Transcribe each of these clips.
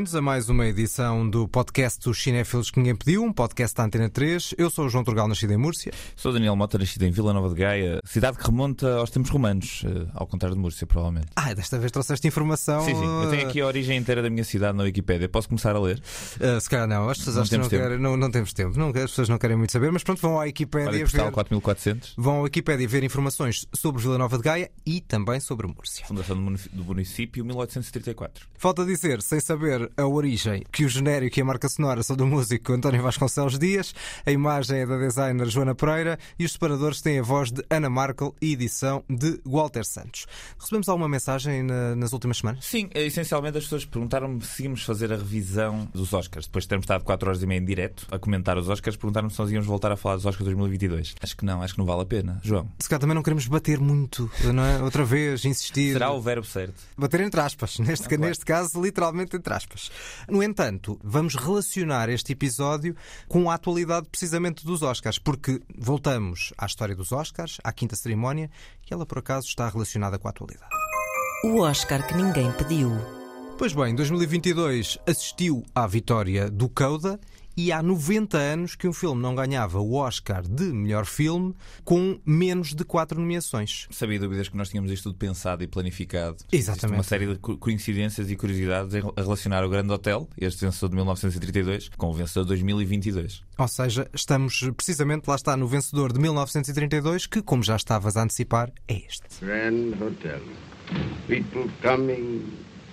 Bem-vindos a mais uma edição do podcast dos Cinéfilos que ninguém pediu, um podcast da Antena 3. Eu sou o João Turgal, nascido em Múrcia. Sou Daniel Mota, nascido em Vila Nova de Gaia, cidade que remonta aos tempos romanos, eh, ao contrário de Múrcia, provavelmente. Ah, desta vez trouxeste informação. Sim, sim. Eu tenho aqui a origem inteira da minha cidade na Wikipédia. Posso começar a ler? Uh, se calhar não, as pessoas Não acham que não, temos tempo. querem, não, não temos tempo. Não, as pessoas não querem muito saber, mas pronto, vão à Wikipédia Código ver. postal 4400, Vão à Wikipédia ver informações sobre Vila Nova de Gaia e também sobre Múrcia. fundação do município, 1834. Falta dizer, sem saber a origem, que o genérico e a marca sonora são do músico António Vasconcelos Dias, a imagem é da designer Joana Pereira e os separadores têm a voz de Ana Markel e edição de Walter Santos. Recebemos alguma mensagem na- nas últimas semanas? Sim, eh, essencialmente as pessoas perguntaram-me se íamos fazer a revisão dos Oscars. Depois de termos estado 4 horas e meia em direto a comentar os Oscars, perguntaram-me se nós íamos voltar a falar dos Oscars 2022. Acho que não, acho que não vale a pena. João, Se calhar também não queremos bater muito, não é? Outra vez, insistir. será o verbo certo? Bater entre aspas, neste, claro. neste caso, literalmente entre aspas. No entanto, vamos relacionar este episódio com a atualidade precisamente dos Oscars, porque voltamos à história dos Oscars, à quinta cerimónia, e ela por acaso está relacionada com a atualidade. O Oscar que ninguém pediu. Pois bem, 2022 assistiu à vitória do Coda e há 90 anos que um filme não ganhava o Oscar de melhor filme com menos de quatro nomeações. Sabia dúvidas que nós tínhamos isto tudo pensado e planificado. Exatamente. Existe uma série de co- coincidências e curiosidades em- a relacionar o Grande Hotel, este vencedor de 1932, com o vencedor de 2022. Ou seja, estamos precisamente, lá está, no vencedor de 1932, que, como já estavas a antecipar, é este. Grand Hotel. People coming,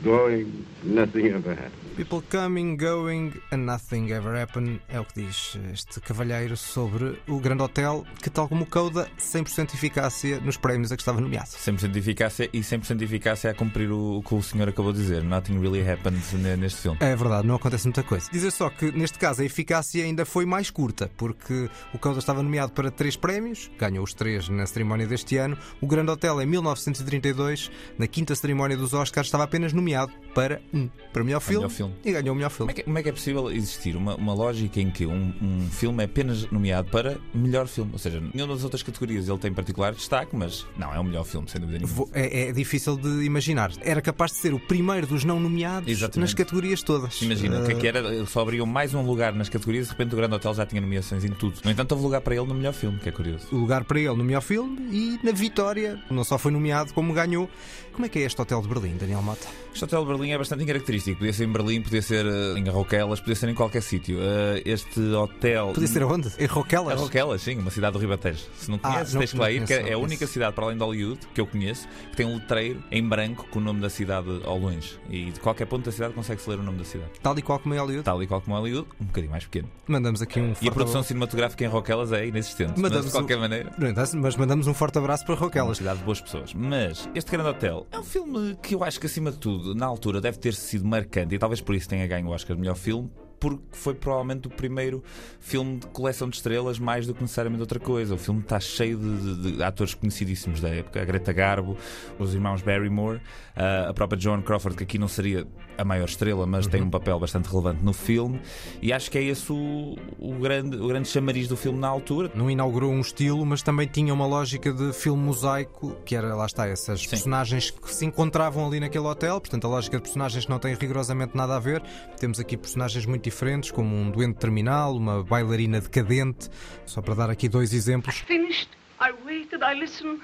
going, nothing ever happened. People coming, going and nothing ever happen é o que diz este cavalheiro sobre o Grande Hotel, que, tal como o Coda, 100% de eficácia nos prémios a que estava nomeado. 100% de eficácia e 100% de eficácia a cumprir o, o que o senhor acabou de dizer. Nothing really happens ne- neste filme. É verdade, não acontece muita coisa. Dizer só que neste caso a eficácia ainda foi mais curta, porque o Coda estava nomeado para três prémios, ganhou os três na cerimónia deste ano. O Grande Hotel, em 1932, na quinta cerimónia dos Oscars, estava apenas nomeado nomeado para um, para melhor filme, melhor filme. e ganhou o melhor Como filme. é, que, como é que é possível existir uma, uma lógica em que um, um filme é apenas nomeado para melhor filme? Ou seja, nenhuma das outras categorias ele tem particular destaque, mas não, é o melhor filme, sem dúvida nenhuma. É, é difícil de imaginar. Era capaz de ser o primeiro dos não nomeados Exatamente. nas categorias todas. Imagina, o que é Eh, que era? Ele só abriam mais um lugar nas categorias e de repente o Grande Hotel já tinha nomeações em tudo. No entanto, houve lugar para ele no melhor filme, que é curioso. o lugar para ele no melhor filme e na vitória não só foi nomeado como ganhou. Como é que é este hotel de Berlim, Daniel Mota? Este hotel de Berlim é bastante característico. Podia ser em Berlim, podia ser eh, em Arroquelas, podia ser em qualquer sítio. Eh, este hotel. Podia ser aonde? Em Roquelas? Arroquelas, sim, uma cidade do Ribatejo. Se não Ah, conheces, não- tens que lá ir, que conheço, é a única cidade para além de Hollywood que eu conheço que tem um letreiro em branco com o nome da cidade ao longe. E de qualquer ponto da cidade consegue-se ler o nome da cidade. Tal e qual como em Hollywood. Tal e qual como Hollywood, um bocadinho mais pequeno. Mandamos aqui um E a produção cinematográfica em Roquelas é inexistente. Mas Mandamos de qualquer um- maneira. Mas mandamos um forte abraço para É uma Roquelas. cidade de boas pessoas. Mas este Grande Hotel é um filme que eu acho que, acima de tudo, na altura, deve ter sido marcante e talvez por isso tenha ganho o Oscar de melhor filme. Porque foi provavelmente o primeiro filme de coleção de estrelas, mais do que necessariamente outra coisa. O filme está cheio de, de- de atores conhecidíssimos da época: a Greta Garbo, os irmãos Barrymore, ah, a própria Joan Crawford, que aqui não seria a maior estrela, mas tem um papel bastante relevante no filme. E acho que é esse o, o grande, o grande chamariz do filme na altura. Não inaugurou um estilo, mas também tinha uma lógica de filme mosaico, que era, lá está, essas personagens que se encontravam ali naquele hotel. Portanto, a lógica de personagens que não tem rigorosamente nada a ver. Temos aqui personagens muito diferentes, como um doente terminal, uma bailarina decadente. Só para dar aqui dois exemplos. finished. I waited, I listened,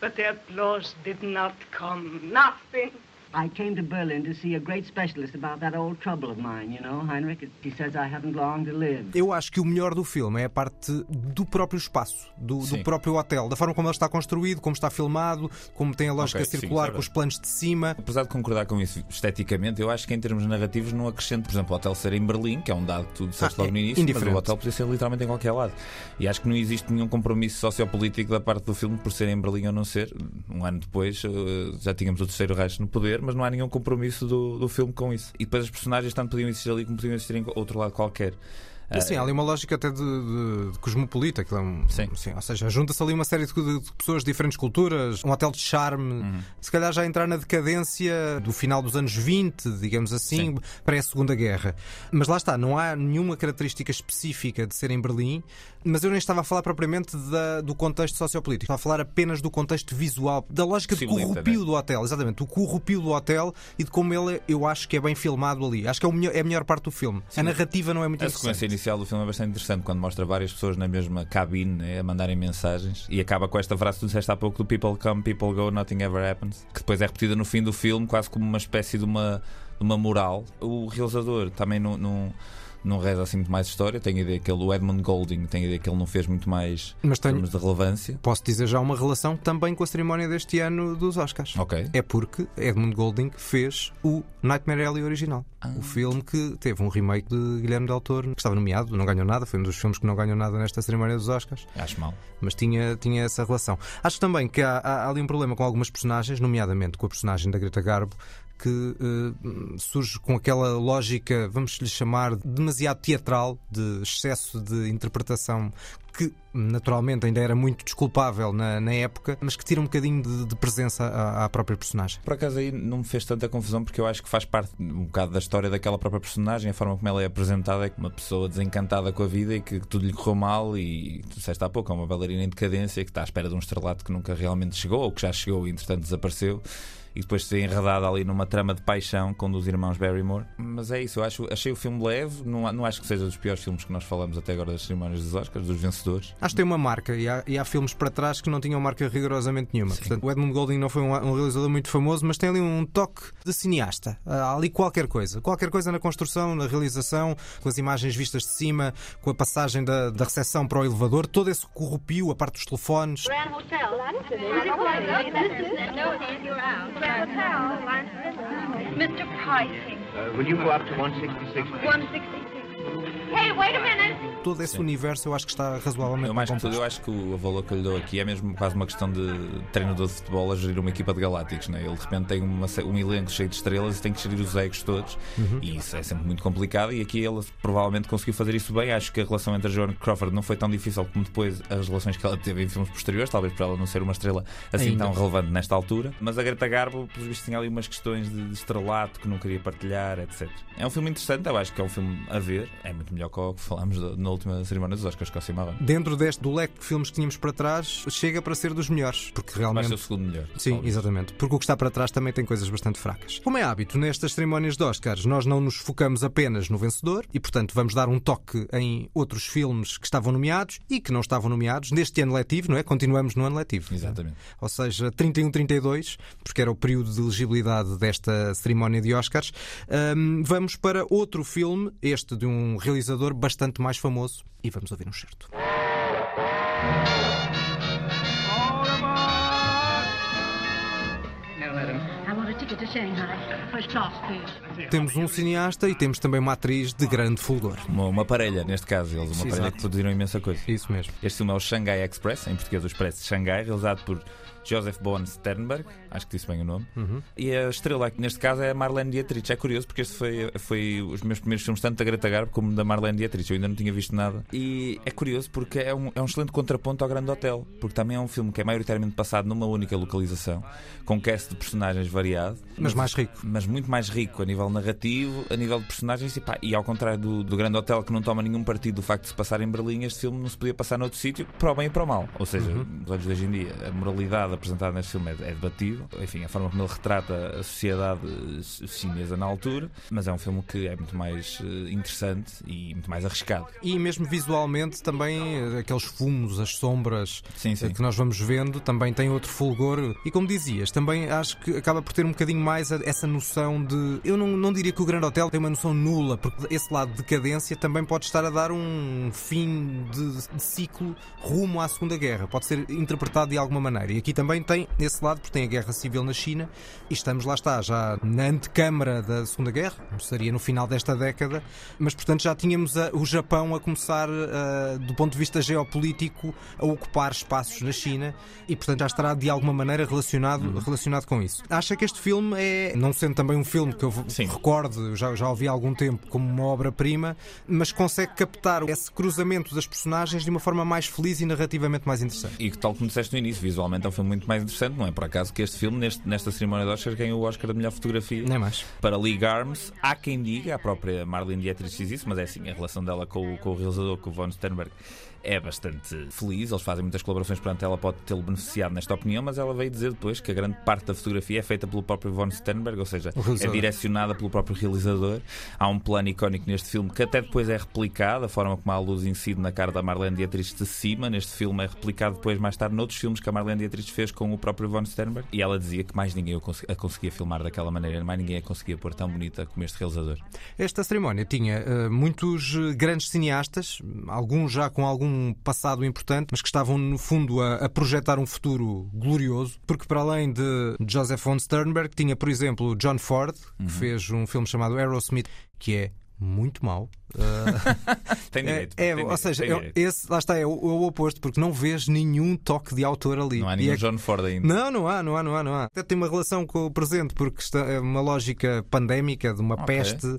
but the applause did not come. Nothing. I came to Berlin to see a great specialist about that old trouble of mine, you know, Heinrich. He says I haven't long to live. Eu acho que o melhor do filme é a parte do próprio espaço, do, do Sim. próprio hotel, da forma como ele está construído, como está filmado, como tem a lógica Ok, sim, circular isso é com os planos de cima. Apesar de concordar com isso esteticamente, eu acho que em termos narrativos não acrescento, por exemplo, o hotel ser em Berlim, que é um dado que tu disseste Ah, logo no é início, mas indiferente. o hotel podia ser literalmente em qualquer lado. E acho que não existe nenhum compromisso sociopolítico da parte do filme por ser em Berlim ou não ser. Um ano depois eh, já tínhamos o terceiro Reich no poder, mas não há nenhum compromisso do, do filme com isso. E depois as personagens tanto podiam existir ali como podiam existir em outro lado qualquer. Sim, há ali uma lógica até de, de, de cosmopolita. aquilo É um, Sim. ou seja, junta-se ali uma série de, de- pessoas de diferentes culturas, um hotel de charme, Uhum. se calhar já entrar na decadência do final dos anos 20, digamos assim, Sim. pré-segunda guerra. Mas lá está, não há nenhuma característica específica de ser em Berlim, mas eu nem estava a falar propriamente da- do contexto sociopolítico, estava a falar apenas do contexto visual, da lógica de Possibilita, corrupio né? do hotel, exatamente, o corrupio do hotel e de como ele, eu acho que é bem filmado ali. Acho que é, o melhor- é a melhor parte do filme. A narrativa não é muito A interessante. sequência inicial do filme é bastante interessante quando mostra várias pessoas na mesma cabine né, a mandarem mensagens e acaba com esta frase que tu disseste há pouco do People come, people go, nothing ever happens, que depois é repetida no fim do filme quase como uma espécie de uma, de uma moral. O realizador também não, não, reza assim muito mais história, tenho a ideia que ele, o Edmund Golding, tenho a ideia que ele não fez muito mais Mas em tenho, termos de relevância. posso dizer já uma relação também com a cerimónia deste ano dos Oscars. Ok. É porque Edmund Golding fez o Nightmare Alley original. Ah. O filme que teve um remake de Guilherme Del Toro, que estava nomeado, não ganhou nada, foi um dos filmes que não ganhou nada nesta cerimónia dos Oscars, Acho mal. mas tinha, tinha essa relação. Acho também que há, há- há ali um problema com algumas personagens, nomeadamente com a personagem da Greta Garbo, que eh, surge com aquela lógica, vamos lhe chamar, demasiado teatral, de excesso de interpretação que naturalmente ainda era muito desculpável na, na época, mas que tira um bocadinho de, de presença à, à própria personagem. Por acaso aí não me fez tanta confusão porque eu acho que faz parte um bocado da história daquela própria personagem, a forma como ela é apresentada é uma pessoa desencantada com a vida e que tudo lhe correu mal e tu disseste há pouco, é uma bailarina em decadência que está à espera de um estrelato que nunca realmente chegou ou que já chegou e entretanto desapareceu e depois de ser enredada ali numa trama de paixão com um dos irmãos Barrymore. Mas é isso, eu acho, achei o filme leve, não, não acho que seja dos piores filmes que nós falamos até agora das cerimónias dos Oscars, dos vencedores. Acho que tem uma marca e há, e há filmes para trás que não tinham marca rigorosamente nenhuma. Portanto, o Edmund Golding não foi um, um realizador muito famoso, mas tem ali um toque de cineasta. Há ali qualquer coisa. Qualquer coisa na construção, na realização, com as imagens vistas de cima, com a passagem da, da recepção para o elevador, todo esse corrupio, a parte dos telefones. Grand Hotel. Hotel. Mr. Pricing, Uh, will you go up to 166? 166. Hey, wait a minute. Todo esse universo eu acho que está razoavelmente Eu, mais que tudo, eu acho que o valor que eu lhe dou aqui é mesmo quase uma questão de treinador de futebol a gerir uma equipa de galácticos. Né? Ele de repente tem uma um elenco cheio de estrelas e tem que gerir os egos todos. E isso é sempre muito complicado. E aqui ele provavelmente conseguiu fazer isso bem. Acho que a relação entre a Joan Crawford não foi tão difícil como depois as relações que ela teve em filmes posteriores, talvez por ela não ser uma estrela assim Ainda. tão relevante nesta altura. Mas a Greta Garbo, pelos vistos, tinha ali umas questões de, de estrelato que não queria partilhar, etc. É um filme interessante, eu acho que é um filme a ver. É muito melhor que o que falámos da- na última cerimónia dos Oscars, com a Cimarrón. Dentro deste do leque de filmes que tínhamos para trás, chega para ser dos melhores. Porque Vai realmente ser o segundo melhor. Sim, talvez. exatamente. Porque o que está para trás também tem coisas bastante fracas. Como é hábito, nestas cerimónias de Oscars, nós não nos focamos apenas no vencedor e, portanto, vamos dar um toque em outros filmes que estavam nomeados e que não estavam nomeados neste ano letivo, não é? Continuamos no ano letivo. Exatamente. Ou seja, 31-32, porque era o período de elegibilidade desta cerimónia de Oscars. Ahm, vamos para outro filme, este de um realizador bastante mais famoso, e vamos ouvir um certo. No, madam. I want a ticket to Shanghai. First class, please. Temos um cineasta e temos também uma atriz de grande fulgor. Uma, uma parelha, neste caso, eles, uma Sim, parelha exato. que produziram imensa coisa. Isso mesmo. Este filme é o Shanghai Express, em português o Expresso de Xangai, realizado por Joseph Bowen Sternberg, acho que disse bem o nome. Uhum. E a estrela, neste caso, é a Marlene Dietrich. É curioso porque este foi, foi os meus primeiros filmes, tanto da Greta Garbo como da Marlene Dietrich. Eu ainda não tinha visto nada. E é curioso porque é um, é um excelente contraponto ao Grande Hotel, porque também é um filme que é maioritariamente passado numa única localização, com cast de personagens variado, Mas mais rico. mas muito mais rico a nível narrativo, a nível de personagens e, pá, e ao contrário do, do Grande Hotel que não toma nenhum partido do facto de se passar em Berlim, este filme não se podia passar noutro sítio para o bem e para o mal. Ou seja, nos olhos de hoje em dia, a moralidade apresentada neste filme é, é Enfim, a forma como ele retrata a sociedade chinesa na altura, mas é um filme que é muito mais eh, interessante e muito mais arriscado. E mesmo visualmente também eh, aqueles fumos, as sombras Sim, eh, sim. que nós vamos vendo também tem outro fulgor. E como dizias, também acho que acaba por ter um bocadinho mais essa noção de. Eu não, não diria que o Grande Hotel tem uma noção nula, porque esse lado de decadência também pode estar a dar um fim de, de ciclo rumo à Segunda Guerra. Pode ser interpretado de alguma maneira. E aqui também também tem esse lado, porque tem a guerra civil na China e estamos lá está, já na antecâmara da Segunda Guerra, seria no final desta década, mas portanto já tínhamos a, o Japão a começar, uh, do ponto de vista geopolítico, a ocupar espaços na China e portanto já estará de alguma maneira relacionado, uhum. relacionado com isso. Acha que este filme é, não sendo também um filme que eu Sim. recordo, já, já ouvi há algum tempo, como uma obra-prima, mas consegue captar esse cruzamento das personagens de uma forma mais feliz e narrativamente mais interessante. E que, tal como disseste no início, visualmente é um filme muito mais interessante, não é por acaso que este filme, neste, nesta cerimónia de Oscar, ganhou o Oscar da melhor fotografia Nem mais. para Lee Arms. Há quem diga, a própria Marlene Dietrich diz isso, mas é assim, a relação dela com, com o realizador, com o Von Sternberg, é bastante feliz. Eles fazem muitas colaborações, portanto, ela pode tê-lo beneficiado nesta opinião, mas ela veio dizer depois que a grande parte da fotografia é feita pelo próprio Von Sternberg, ou seja, é direcionada pelo próprio realizador. Há um plano icónico neste filme que até depois é replicado, a forma como a luz incide na cara da Marlene Dietrich de cima. Neste filme é replicado depois, mais tarde, noutros filmes que a Marlene Dietrich fez com o próprio Von Sternberg. E ela dizia que mais ninguém a conseguia filmar daquela maneira, mais ninguém a conseguia pôr tão bonita como este realizador. Esta cerimónia tinha uh, muitos eh, grandes cineastas, alguns já com algum passado importante, mas que estavam, no fundo, a, a projetar um futuro glorioso, porque para além de Joseph von Sternberg, tinha, por exemplo, John Ford, que uhum. fez um filme chamado Aerosmith, que é muito mau. Uh, tem direito. É, é tem ou seja, é, esse, lá está, é o, é o, oposto, porque não vês nenhum toque de autor ali. Não há nenhum é John Ford ainda. Não, não há, não há, não há, não há. Até tem uma relação com o presente, porque está, é uma lógica pandémica de uma okay. peste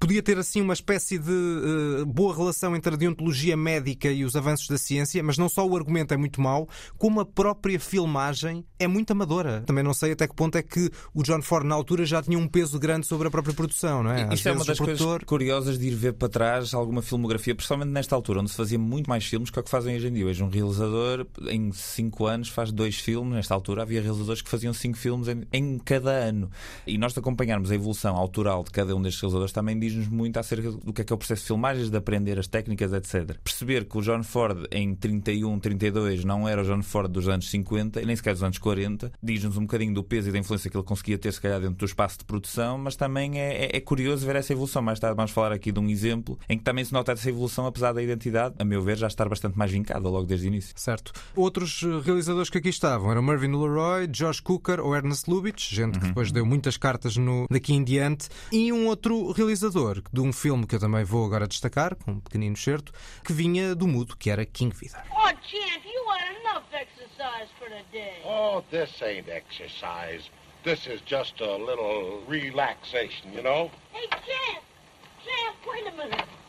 podia ter assim uma espécie de uh, boa relação entre a deontologia médica e os avanços da ciência, mas não só o argumento é muito mau, como a própria filmagem é muito amadora. Também não sei até que ponto é que o John Ford na altura já tinha um peso grande sobre a própria produção, não é? Às Isto é uma das produtor... coisas curiosas de ir ver para trás alguma filmografia, principalmente nesta altura, onde se fazia muito mais filmes que o que fazem hoje em dia. Hoje um realizador em 5 anos faz dois filmes, nesta altura havia realizadores que faziam 5 filmes em, em, cada ano. E nós acompanharmos a evolução autoral de cada um destes realizadores também diz diz-nos muito acerca do que é que é o processo de filmagens, de aprender as técnicas, etc. Perceber que o John Ford em 31, 32 não era o John Ford dos anos 50 e nem sequer dos anos 40, diz-nos um bocadinho do peso e da influência que ele conseguia ter, se calhar, dentro do espaço de produção, mas também é, é, é curioso ver essa evolução. Mais tarde vamos falar aqui de um exemplo em que também se nota essa evolução, apesar da identidade, a meu ver, já estar bastante mais vincada logo desde o início. Certo. Outros eh, realizadores que aqui estavam eram Mervyn LeRoy, Josh Cooker ou Ernest Lubitsch, gente uhum. que depois deu muitas cartas no, daqui em diante, e um outro realizador de um filme que eu também vou agora destacar, com um pequenino certo, que vinha do mudo, que era King Vidor. Oh, Champ, you want enough exercise for the day. Oh, this ain't exercise. This is just a little relaxation, you know? Hey, Champ! Champ, wait a minute.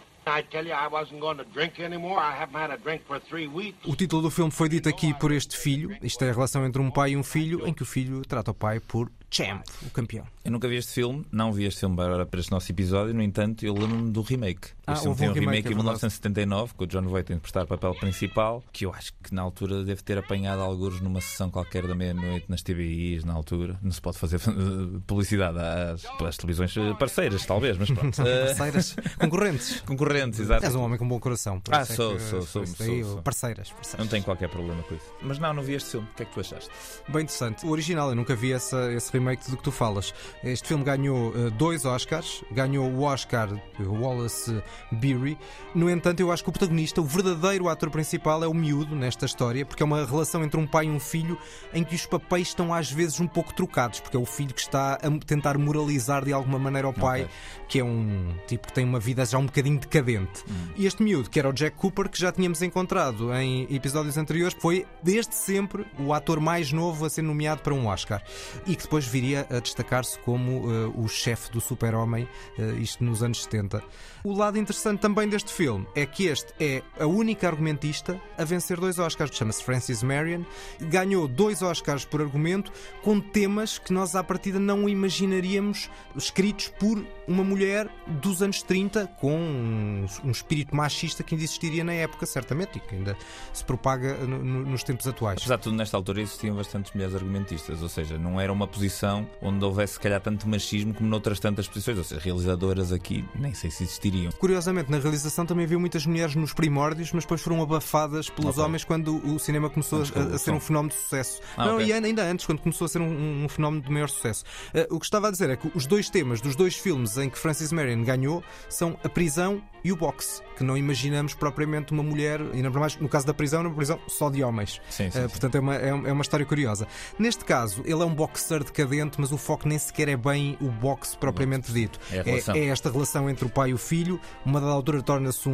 O título do filme foi dito aqui por este filho. Isto é a relação entre um pai e um filho, em que o filho trata o pai por Champ, o campeão. Eu nunca vi este filme, não vi este filme para, para este nosso episódio, no entanto, eu lembro-me do remake. Ah, este filme tem um remake, remake é em 1979, com o John Voight a interpretar o papel principal, que eu acho que na altura deve ter apanhado alguns numa sessão qualquer da meia-noite nas TVIs, na altura. Não se pode fazer publicidade às, às televisões parceiras, talvez, mas pronto. parceiras, concorrentes. Concorrentes, exato. És um homem com bom coração. Ah, sou, é sou, sou, sou, sou, Parceiras, parceiras. Não tenho qualquer problema com isso. Mas não, não vi este filme. O que é que tu achaste? Bem interessante. O original, eu nunca vi essa, esse remake remake do que tu falas. Este filme ganhou uh, dois Oscars, ganhou o Oscar Wallace Beery. No entanto, eu acho que o protagonista, o verdadeiro ator principal, é o miúdo nesta história, porque é uma relação entre um pai e um filho em que os papéis estão às vezes um pouco trocados, porque é o filho que está a tentar moralizar de alguma maneira ao pai, okay. que é um tipo que tem uma vida já um bocadinho decadente. Hum. E este miúdo, que era o Jack Cooper, que já tínhamos encontrado em episódios anteriores, foi desde sempre o ator mais novo a ser nomeado para um Oscar e que depois viria a destacar-se como uh, o chefe do super-homem, uh, isto nos anos 70. O lado interessante também deste filme é que este é a única argumentista a vencer dois Oscars. Chama-se Francis Marion. Ganhou dois Oscars por argumento com temas que nós à partida não imaginaríamos escritos por uma mulher dos anos 30 com um, um espírito machista que ainda existiria na época, certamente, e que ainda se propaga no, no, nos tempos atuais. Apesar de tudo, nesta altura existiam bastantes mulheres argumentistas, ou seja, não era uma posição onde houvesse, se calhar, tanto machismo como noutras tantas posições. Ou seja, realizadoras aqui nem sei se existiriam. Curiosamente, na realização também havia muitas mulheres nos primórdios, mas depois foram abafadas pelos Ok. homens quando o cinema começou a, a ser um fenómeno de sucesso. Ah, não, ok. e ainda antes, quando começou a ser um, um fenómeno de maior sucesso. Eh, o que estava a dizer é que os dois temas dos dois filmes em que Francis Marion ganhou são a prisão e o boxe, que não imaginamos propriamente uma mulher, e ainda mais no caso da prisão, uma prisão só de homens. Sim, sim, sim. portanto, é uma, é uma é uma história curiosa. Neste caso, ele é um boxer decadente, mas o foco nem sequer é bem o boxe propriamente dito. É relação. é esta relação entre o pai e o filho. Uma dada altura torna-se um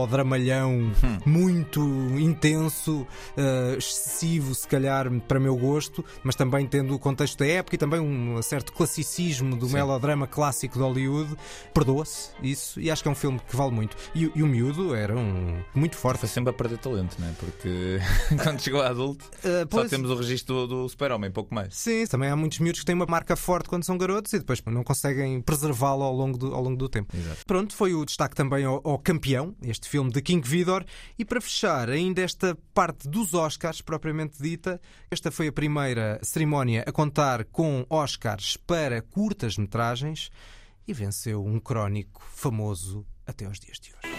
melodramalhão Hum. muito intenso, eh, excessivo, se calhar, para meu gosto, mas também tendo o contexto da época e também um certo classicismo do Sim. melodrama clássico de Hollywood. Perdoa-se isso e acho que é um filme que vale muito. E, e o miúdo era um muito forte. Foi sempre a perder talento, não é? Porque quando chegou a adulto, só pois- temos o registro do, do super-homem, pouco mais. Sim, também há muitos miúdos que têm uma marca forte quando são garotos e depois não conseguem preservá-lo ao longo do, ao longo do tempo. Exato. Pronto, foi o destaque também ao, ao campeão, este filme de King Vidor. E para fechar ainda esta parte dos Oscars, propriamente dita, esta foi a primeira cerimónia a contar com Oscars para curtas-metragens e venceu um crónico famoso até aos dias de hoje.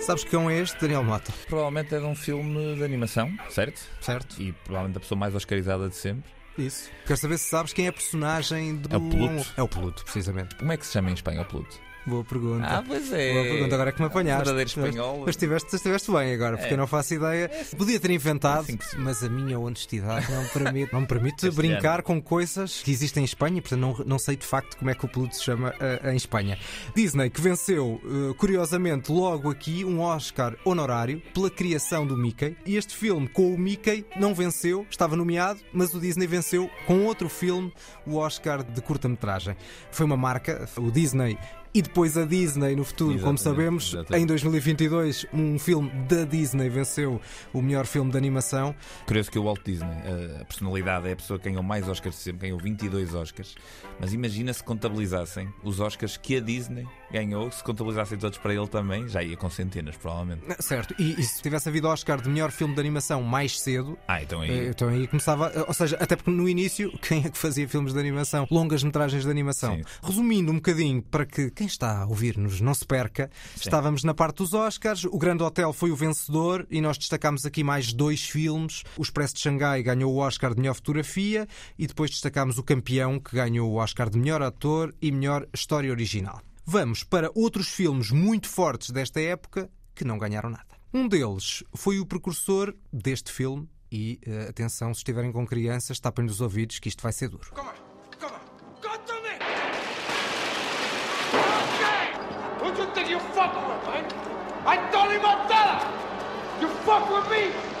Sabes que cão é este, Daniel Mota? Provavelmente é de um filme de animação, certo? Certo? E provavelmente a pessoa mais oscarizada de sempre. Isso. Quero saber se sabes quem é a personagem do. É o Pluto. É o Pluto, precisamente. Como é que se chama em espanhol, Pluto? Boa pergunta. pois é. Boa pergunta, agora é que me apanhaste. Verdadeiro espanhol. Mas estiveste, estiveste bem agora, porque É. eu não faço ideia. Podia ter inventado, Assim se- mas a minha honestidade não me permite, não me permite brincar com coisas que existem em Espanha, portanto não, não sei de facto como é que o Pluto se chama eh, em Espanha. Disney, que venceu, eh, curiosamente, logo aqui um Oscar honorário pela criação do Mickey. E este filme com o Mickey não venceu, estava nomeado, mas o Disney venceu com outro filme o Oscar de curta-metragem. Foi uma marca, o Disney. E depois a Disney no futuro, como Exatamente, sabemos, exatamente. em 2022, um filme da Disney venceu o melhor filme de animação. Curioso que o Walt Disney, a personalidade, é a pessoa que ganhou mais Oscars de sempre, ganhou 22 Oscars. Mas imagina se contabilizassem os Oscars que a Disney ganhou, se contabilizassem todos para ele também, já ia com centenas, provavelmente. Certo, e, e se tivesse havido Oscar de melhor filme de animação mais cedo, Ah, então eh, aí. então aí começava. eh, Ou seja, até porque no início, quem é que fazia filmes de animação? Longas metragens de animação. Sim. Resumindo um bocadinho, para que quem está a ouvir-nos não se perca, estávamos na parte dos Oscars. O Grande Hotel foi o vencedor e nós destacámos aqui mais dois filmes. O Expresso de Xangai ganhou o Oscar de melhor fotografia e depois destacámos o campeão que ganhou o Oscar de melhor ator e melhor história original. Vamos para outros filmes muito fortes desta época que não ganharam nada. Um deles foi o precursor deste filme. E eh, atenção, se estiverem com crianças, tapem os ouvidos que isto vai ser duro. Come on, come on, go to me! Okay! Who do you think you fucking with, man? I Tony Montana! You fuck with me!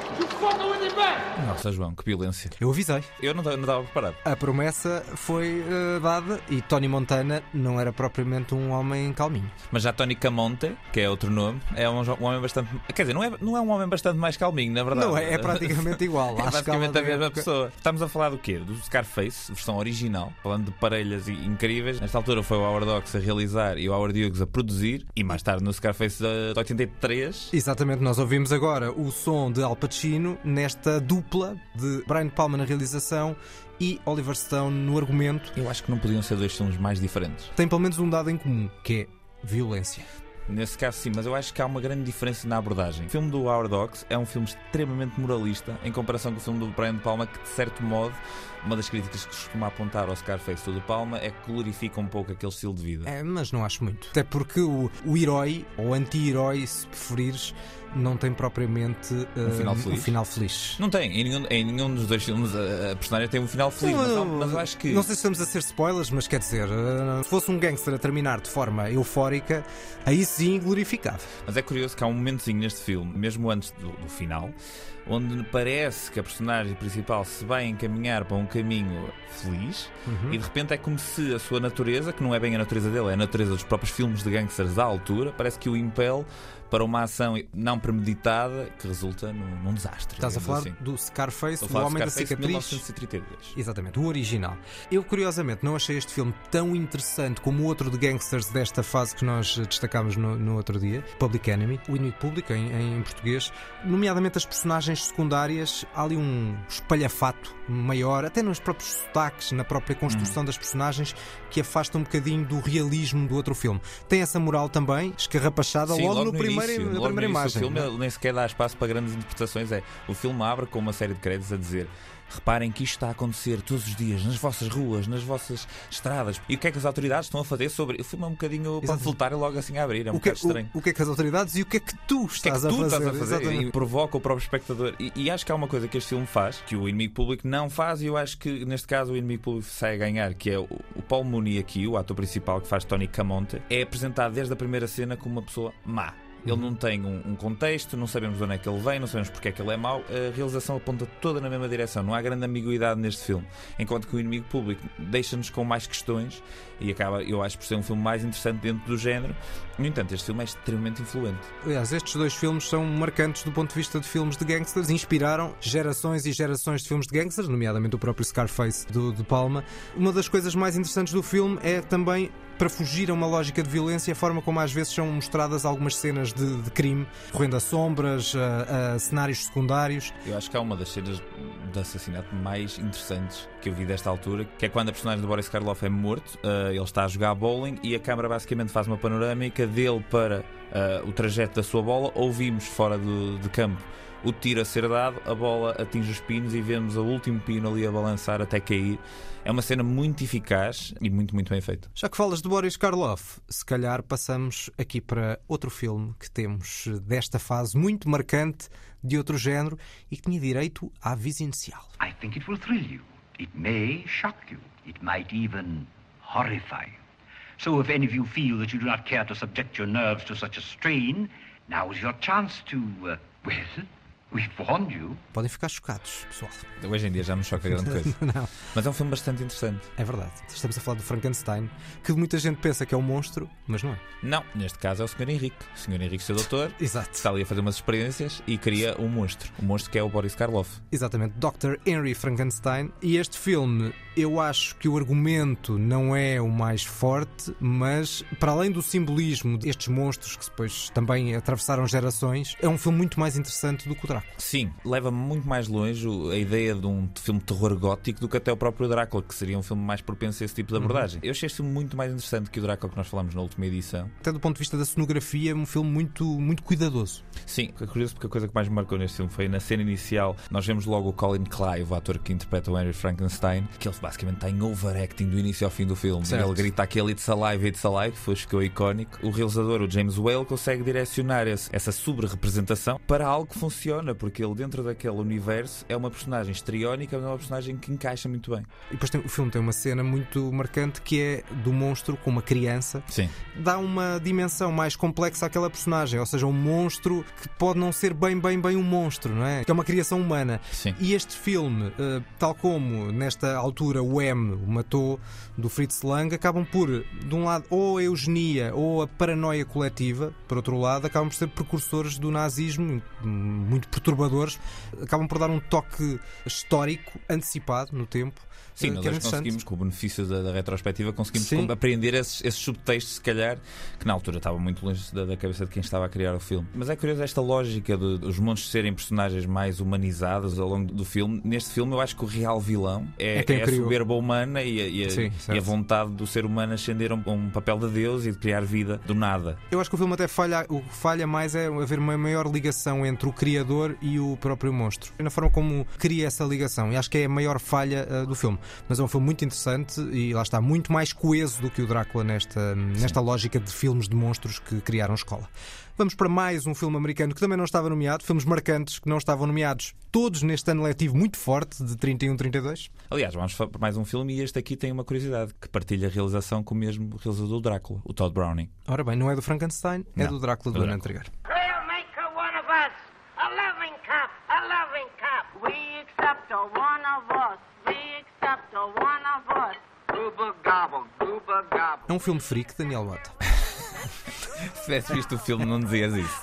Nossa, João, que violência. Eu avisei. Eu não, não estava preparado. A promessa foi eh, dada e Tony Montana não era propriamente um homem calminho. Mas já Tony Camonte, que é outro nome, é um, um homem bastante. Quer dizer, não é, não é um homem bastante mais calminho, na verdade. Não, é, é praticamente igual. É da a mesma época. pessoa. Estamos a falar do quê? Do Scarface, versão original, falando de parelhas incríveis. Nesta altura foi o Howard Hawks a realizar e o Howard Hughes a produzir. E mais tarde no Scarface de de 83. Exatamente, nós ouvimos agora o som de Al Pacino nesta dupla de Brian Palma na realização e Oliver Stone no argumento. Eu acho que não podiam ser dois filmes mais diferentes. Tem pelo menos um dado em comum, que é violência. Nesse caso, sim, mas eu acho que há uma grande diferença na abordagem. O filme do Howard Hawks é um filme extremamente moralista em comparação com o filme do Brian Palma, que de certo modo, uma das críticas que se costuma apontar ao Scarface do De Palma é que glorifica um pouco aquele estilo de vida. É, mas não acho muito. Até porque o, o herói, ou anti-herói, se preferires, não tem propriamente eh, final feliz? um final feliz. Não tem, em nenhum, em nenhum dos dois filmes a, a personagem tem um final feliz, mas, Não, mas eu acho que. Não sei se estamos a ser spoilers, mas quer dizer, eh, se fosse um gangster a terminar de forma eufórica, aí sim glorificava. Mas é curioso que há um momentozinho neste filme, mesmo antes do, do final, onde parece que a personagem principal se vai encaminhar para um caminho feliz Uhum. e de repente é como se a sua natureza, que não é bem a natureza dele, é a natureza dos próprios filmes de gangsters da altura, parece que o impele para uma ação não premeditada que resulta num, num desastre. Estás a falar assim. do Scarface, o Homem da Scarface de Cicatriz. 1932. Exatamente, o original. Eu, curiosamente, não achei este filme tão interessante como o outro de gangsters desta fase que nós destacámos no, no outro dia, Public Enemy, o inimigo público em, em português, nomeadamente as personagens secundárias. Há ali um espalhafato maior, até nos próprios sotaques, na própria construção das personagens, que afasta um bocadinho do realismo do outro filme. Tem essa moral também, escarrapachada Sim, logo, no primeiro, primeira imagem. do não é? filme ele nem sequer dá espaço para grandes interpretações. É, o filme abre com uma série de créditos a dizer. Reparem que isto está a acontecer todos os dias, nas vossas ruas, nas vossas estradas. E o que é que as autoridades estão a fazer sobre. O filme é um bocadinho e logo assim a abrir. É um O que, bocado estranho. o, o que é que as autoridades e o que é que tu O que é estás, que tu a, fazer? estás a fazer Exatamente. e provoca o próprio espectador. E, e acho que há uma coisa que este filme faz, que o inimigo público não faz, e eu acho que neste caso o inimigo público sai a ganhar, que é o, o Paul Mooney aqui, o ator principal que faz Tony Camonte, é apresentado desde a primeira cena como uma pessoa má. Ele não tem um, um contexto, não sabemos de onde é que ele vem, não sabemos porque é que ele é mau. A realização aponta toda na mesma direção. Não há grande ambiguidade neste filme. Enquanto que o inimigo público deixa-nos com mais questões e acaba, eu acho, por ser um filme mais interessante dentro do género. No entanto, este filme é extremamente influente. Aliás, estes dois filmes são marcantes do ponto de vista de filmes de gangsters, inspiraram gerações e gerações de filmes de gangsters, nomeadamente o próprio Scarface do, de Palma. Uma das coisas mais interessantes do filme é também para fugir a uma lógica de violência, a forma como às vezes são mostradas algumas cenas de, de crime, correndo a sombras, a, a cenários secundários. Eu acho que há uma das cenas de assassinato mais interessantes que eu vi desta altura, que é quando a personagem de Boris Karloff é morto, uh, ele está a jogar bowling e a câmara basicamente faz uma panorâmica dele para uh, o trajeto da sua bola. Ouvimos fora do, de campo o tiro a ser dado, a bola atinge os pinos e vemos o último pino ali a balançar até cair. É uma cena muito eficaz e muito, muito bem feita. Já que falas de Boris Karloff, se calhar passamos aqui para outro filme que temos desta fase muito marcante de outro género e que tinha direito à visa inicial. I think it will thrill you. It may shock you. It might even horrify you. So if any of you feel that you do not care to subject your nerves to such a strain, now is your chance to, uh, well, we've warned you. Podem ficar chocados, pessoal. Hoje em dia já não choca grande coisa. Não. Mas é um filme bastante interessante. É verdade. Estamos a falar do Frankenstein, que muita gente pensa que é um monstro, mas não é. Não, neste caso é o Sr. Henrique. O Sr. Henrique, seu doutor, Exato. está ali a fazer umas experiências e cria um monstro. Um monstro que é o Boris Karloff. Exatamente, Dr. Henry Frankenstein. E este filme, eu acho que o argumento não é o mais forte, mas para além do simbolismo destes monstros que depois também atravessaram gerações, é um filme muito mais interessante do que o Drácula. Sim, leva muito mais longe a ideia de um filme de terror gótico do que até o próprio Drácula, que seria um filme mais propenso a esse tipo de abordagem. Eu achei este filme muito mais interessante que o Drácula que nós falamos na última edição. Até do ponto de vista da cenografia, é um filme muito, muito cuidadoso. Sim, é curioso porque a coisa que mais me marcou neste filme foi na cena inicial. Nós vemos logo o Colin Clive, o ator que interpreta o Henry Frankenstein, que ele basicamente está em overacting do início ao fim do filme. Certo. Ele grita aquele It's alive, it's alive, foi ficou icónico. O realizador, o James Whale, consegue direcionar esse- essa sobre-representação para algo que funciona, porque ele, dentro daquele universo, é uma personagem estriónica, mas é uma personagem que encaixa muito bem. E depois tem- o filme tem uma cena muito marcante que é do monstro com uma criança. Sim. Dá uma dimensão mais complexa àquela personagem, ou seja, um monstro que pode não ser bem, bem, bem um monstro, não é? Que é uma criação humana. Sim. E este filme, eh, tal como nesta altura o M o matou do Fritz Lang, acabam por, de um lado, ou a eugenia ou a paranoia coletiva, por outro lado, acabam por ser precursores do nazismo, muito perturbadores, acabam por dar um toque histórico antecipado no tempo. Sim, eh, nós hoje interessante. conseguimos, com o benefício da, da retrospectiva, conseguimos Sim. apreender esses, esses subtextos, se calhar, que na altura estava muito longe da, da cabeça de quem estava a criar o filme. Mas é curioso esta lógica de, os monstros serem personagens mais humanizados ao longo do filme. Neste filme, eu acho que o real vilão é, É é a soberba humana e a, e a- Sim, e a vontade do ser humano ascender a um, um papel de Deus e de criar vida do nada. Eu acho que o filme até falha, o que falha mais é haver uma maior ligação entre o criador e o próprio monstro. Na forma como cria essa ligação. E acho que é a maior falha uh, do filme. Mas é um filme muito interessante e lá está, muito mais coeso do que o Drácula nesta, nesta lógica de filmes de monstros que criaram escola. Vamos para mais um filme americano que também não estava nomeado, filmes marcantes que não estavam nomeados, todos neste ano letivo muito forte, de 31-32. Aliás, vamos para mais um filme e este aqui tem uma curiosidade, que partilha a realização com o mesmo realizador do Drácula, o Todd Browning. Ora bem, não é do Frankenstein, é Não, do Drácula do do ano Drácula. anterior. A loving cup. A loving cup. We accept a one of us. É um filme freak, Daniel Bota. Se tivesse visto o filme, não dizias isso.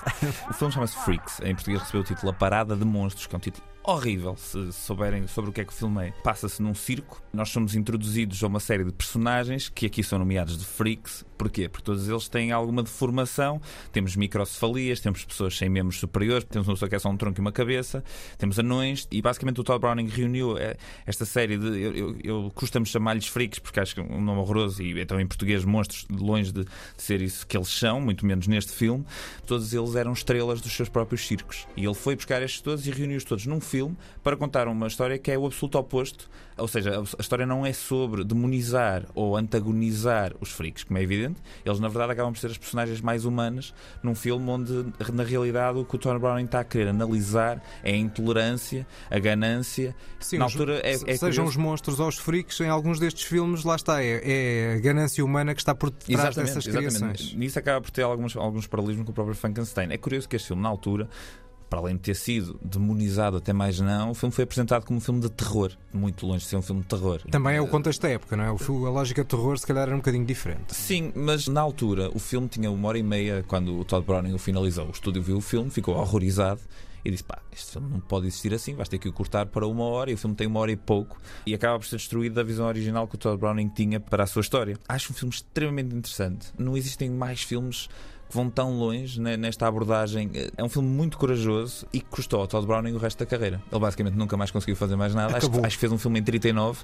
O filme chama-se Freaks. Em português recebeu o título A Parada de Monstros, que é um título horrível, se souberem sobre o que é que o filme é. Passa-se num circo. Nós somos introduzidos a uma série de personagens que aqui são nomeados de freaks. Porquê? Porque todos eles têm alguma deformação. Temos microcefalias, temos pessoas sem membros superiores, temos uma pessoa que é só um tronco e uma cabeça, temos anões. E basicamente o Todd Browning reuniu eh, esta série de. Eu, eu, eu costumo chamar-lhes freaks porque acho que é um nome horroroso e então em português monstros, longe de, de ser isso que eles são, muito menos neste filme. Todos eles eram estrelas dos seus próprios circos. E ele foi buscar estes todos e reuniu-os todos num filme filme para contar uma história que é o absoluto oposto. Ou seja, a história não é sobre demonizar ou antagonizar os freaks, como é evidente. Eles, na verdade, acabam por ser as personagens mais humanas num filme onde, na realidade, o que o Tony Browning está a querer analisar é a intolerância, a ganância. Sim, na altura, é, é sejam curioso. os monstros ou os freaks, em alguns destes filmes, lá está, é, é a ganância humana que está por trás Exatamente, dessas exatamente. criações. Nisso acaba por ter alguns, alguns paralelismos com o próprio Frankenstein. É curioso que este filme, na altura, para além de ter sido demonizado até mais não, o filme foi apresentado como um filme de terror, muito longe de ser um filme de terror. Também é o contexto da época, não é? O filme- A lógica de terror, se calhar, era um bocadinho diferente. Sim, mas na altura o filme tinha uma hora e meia quando o Todd Browning o finalizou. O estúdio viu o filme, ficou horrorizado e disse: pá, este filme não pode existir assim, vais ter que o cortar para uma hora. E o filme tem uma hora e pouco e acaba por ser destruído da visão original que o Todd Browning tinha para a sua história. Acho um filme extremamente interessante. Não existem mais filmes que vão tão longe ne- nesta abordagem. É um filme muito corajoso e que custou ao Todd Browning o resto da carreira. Ele basicamente nunca mais conseguiu fazer mais nada. Acho, acho que fez um filme em 39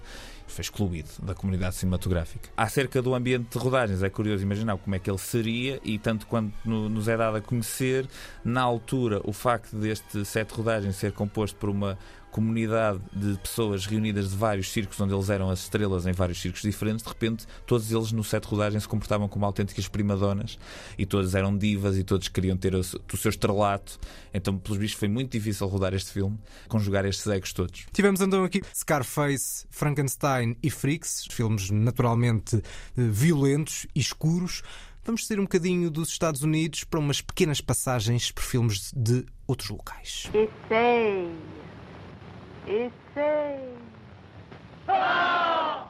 foi excluído da comunidade cinematográfica. Acerca do ambiente de rodagens, é curioso imaginar como é que ele seria e tanto quanto no- nos é dado a conhecer, na altura, o facto deste set de rodagens ser composto por uma comunidade de pessoas reunidas de vários circos onde eles eram as estrelas em vários circos diferentes, de repente todos eles no set de rodagem se comportavam como autênticas primadonas e todos eram divas e todos queriam ter o, seu- estrelato. Então, pelos bichos, foi muito difícil rodar este filme, conjugar estes egos todos. Tivemos então aqui Scarface, Frankenstein e Freaks, filmes naturalmente eh, violentos e escuros. Vamos sair um bocadinho dos Estados Unidos para umas pequenas passagens por filmes de outros locais. Issei. Issei.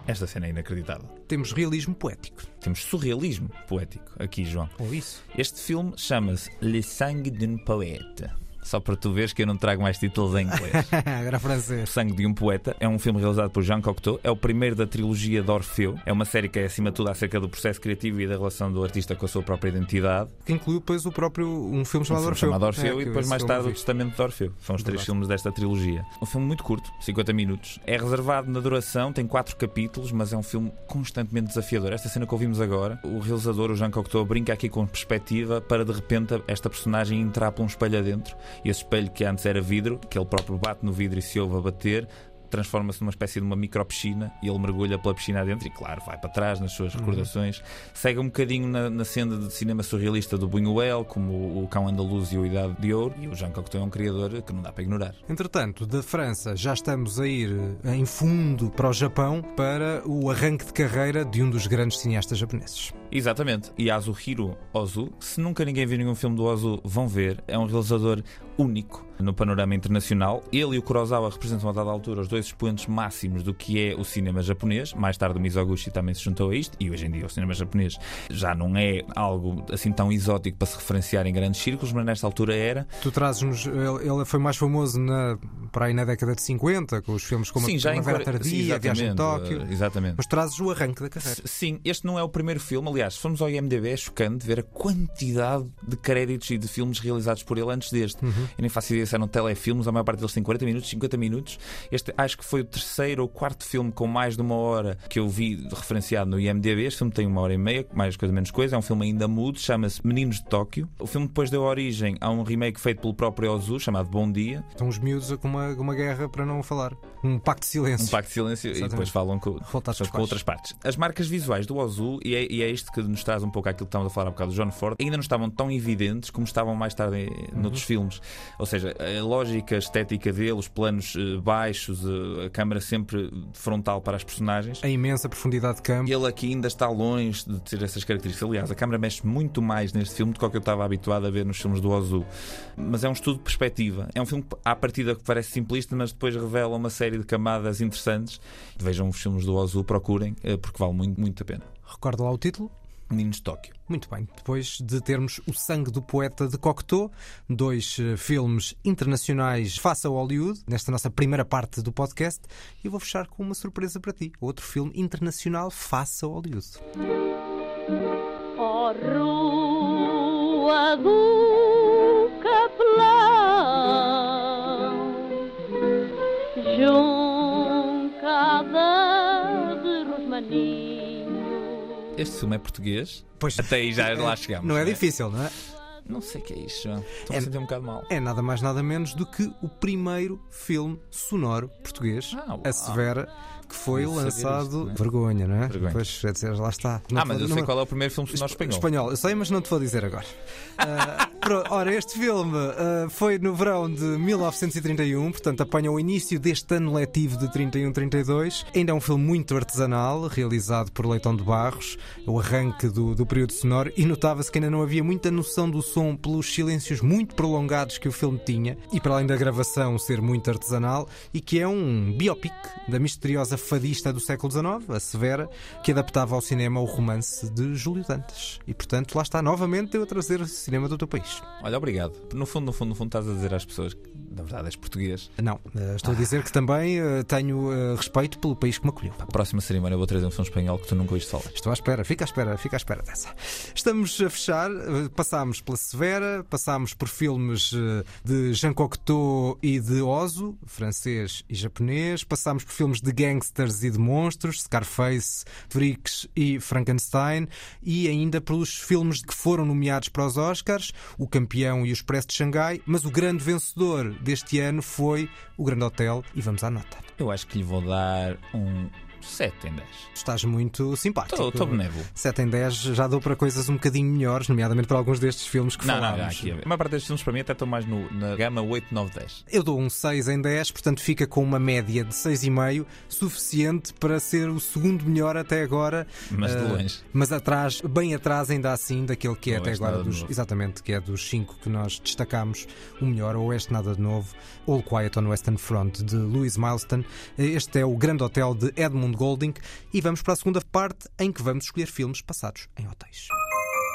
Esta cena é inacreditável. Temos realismo poético. Temos surrealismo poético aqui, João. Ou isso. Este filme chama-se Le Sangue d'un Poète. Só para tu veres que eu não trago mais títulos em inglês. O francês. Sangue de um Poeta é um filme realizado por Jean Cocteau. É o primeiro da trilogia de Orfeu. É uma série que é, acima de tudo, acerca do processo criativo e da relação do artista com a sua própria identidade. Que incluiu depois o próprio um filme Um chamado filme Orfeu. chamado Orfeu É, e depois mais tarde o. Testamento de Orfeu. São os três Verdade. filmes desta trilogia. Um filme muito curto, 50 minutos. É reservado na duração, tem quatro capítulos, mas é um filme constantemente desafiador. Esta cena que ouvimos agora, o realizador, o Jean Cocteau, brinca aqui com perspectiva para de repente esta personagem entrar por um espelho adentro esse espelho que antes era vidro, que ele próprio bate no vidro e se ouve a bater. Transforma-se numa espécie de uma micro piscina e ele mergulha pela piscina adentro e, claro, vai para trás nas suas recordações. Segue um bocadinho na, na senda de cinema surrealista do Buñuel, como o, o Cão Andaluz e o Idade de Ouro. E o Jean Cocteau é um criador que não dá para ignorar. Entretanto, da França já estamos a ir eh, em fundo para o Japão para o arranque de carreira de um dos grandes cineastas japoneses. Exatamente. Yasuhiro Ozu. Se nunca ninguém viu nenhum filme do Ozu, vão ver. É um realizador único no panorama internacional. Ele e o Kurosawa representam a dada altura os dois expoentes máximos do que é o cinema japonês. Mais tarde o Mizoguchi também se juntou a isto e hoje em dia o cinema japonês já não é algo assim tão exótico para se referenciar em grandes círculos, mas nesta altura era. Tu trazes-nos. Ele, ele foi mais famoso na, para aí na década de 50, com os filmes como Sim, a já em quar- Sim, Tardia, a Viagem exatamente, Tóquio. Exatamente. Mas trazes o arranque da carreira. Sim, este não é o primeiro filme. Aliás, se formos ao IMDb, é chocante ver a quantidade de créditos e de filmes realizados por ele antes deste. Uhum. Eu nem faço ideia se eram telefilmes, a maior parte deles tem 40 minutos, 50 minutos. Este acho que foi o terceiro ou quarto filme com mais de uma hora que eu vi referenciado no IMDb. Este filme tem uma hora e meia, mais coisa menos coisa. É um filme ainda mudo, chama-se Meninos de Tóquio. O filme depois deu origem a um remake feito pelo próprio Ozu, chamado Bom Dia. Estão os miúdos com uma, uma guerra para não falar. Um pacto de silêncio. Um pacto de silêncio e Exatamente. depois falam com, com outras partes. As marcas visuais do Ozu, e é, e é isto que nos traz um pouco aquilo que estávamos a falar há bocado do John Ford, ainda não estavam tão evidentes como estavam mais tarde em- Uhum. noutros filmes. Ou seja, a lógica estética dele, os planos eh, baixos, eh, a câmera sempre frontal para as personagens. A imensa profundidade de campo. E ele aqui ainda está longe de ter essas características. Aliás, a câmera mexe muito mais neste filme do que que eu estava habituado a ver nos filmes do Ozu. Mas é um estudo de perspectiva. É um filme que, à partida, que parece simplista, mas depois revela uma série de camadas interessantes. Vejam os filmes do Ozu, procurem, eh, porque vale muito, muito a pena. Recorda lá o título? Meninos de Tóquio. Muito bem, depois de termos O Sangue do Poeta de Cocteau, dois eh, filmes internacionais face a Hollywood, nesta nossa primeira parte do podcast, e vou fechar com uma surpresa para ti. Outro filme internacional face a Hollywood. Oh, Rua do Capelão, juncada de Rosmaninho. Este filme é português. Pois, Até aí já lá chegamos. Não é né? difícil, não é? Não sei o que é isto, João. Estou É- a sentir um bocado mal. É nada mais nada menos do que o primeiro filme sonoro português, Ah. A Severa, que foi Não lançado. disto, não é? Vergonha, não é? Vergonha. Pois, é dizer, lá está. Não ah, mas eu sei qual é o primeiro filme sonoro espanhol. Espanhol, eu sei, mas não te vou dizer agora. Pro- ora, este filme ah, foi no verão de 1931, portanto apanha o início deste ano letivo de 31-32. Ainda é um filme muito artesanal, realizado por Leitão de Barros, o arranque do, do período sonoro, e notava-se que ainda não havia muita noção do som pelos silêncios muito prolongados que o filme tinha, e para além da gravação ser muito artesanal, e que é um biopic da misteriosa fadista do século XIX, a Severa, que adaptava ao cinema o romance de Júlio Dantas. E portanto, lá está novamente eu a trazer o cinema do teu país. Olha, obrigado. No fundo, no fundo, no fundo, estás a dizer às pessoas que, na verdade, és português. Não, eh, estou a dizer que também eh, tenho eh, respeito pelo país que me acolheu. A próxima cerimónia vou trazer um filme espanhol que tu nunca ouviste falar. Estou à espera, fica à espera, fica à espera dessa. Estamos a fechar, passámos pela Severa, passámos por filmes de Jean Cocteau e de Ozu, francês e japonês, passámos por filmes de gangsters e de monstros, Scarface, Freaks e Frankenstein, e ainda pelos filmes que foram nomeados para os Oscars, O Campeão e o Expresso de Xangai, mas o grande vencedor deste ano foi O Grande Hotel, e vamos à nota. Eu acho que lhe vou dar um 7 em 10. Estás muito simpático. Estou- benévolo. 7 em 10 já dou para coisas um bocadinho melhores, nomeadamente para alguns destes filmes que Não, não, falámos. não, aqui, a maior parte destes filmes para mim até estão mais no- na gama 8, 9, 10. Eu dou um 6 em 10, portanto fica com uma média de 6,5, suficiente para ser o segundo melhor até agora. Mas de Ah, longe. Mas atrás, bem atrás ainda assim, daquele que é até agora dos. Exatamente, que é dos 5 que nós destacamos. O melhor, o Oeste Nada de Novo, All Quiet on Western Front, de Louis Milestone. Este é o Grande Hotel de Edmund Golding. E vamos para a segunda parte, em que vamos escolher filmes passados em hotéis.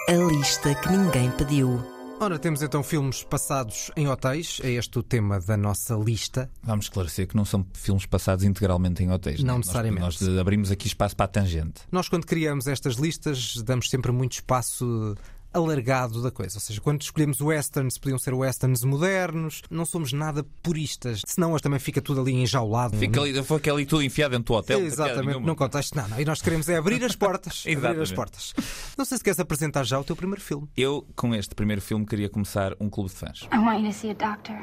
A lista que ninguém pediu. Ora, temos então filmes passados em hotéis. É este o tema da nossa lista. Vamos esclarecer que não são filmes passados integralmente em hotéis. Não né? necessariamente. Nós, nós abrimos aqui espaço para a tangente. Nós, quando criamos estas listas, damos sempre muito espaço alargado da coisa. Ou seja, quando escolhemos westerns, podiam ser westerns modernos. Não somos nada puristas. Senão, hoje também fica tudo ali enjaulado. Fica ali, fica ali tudo enfiado dentro do hotel. não Exatamente, nenhuma. num contexto. Não, não. E nós queremos é abrir as portas. abrir as portas. Não sei se queres apresentar já o teu primeiro filme. Eu, com este primeiro filme, queria começar um clube de fãs. I want you to see a doctor.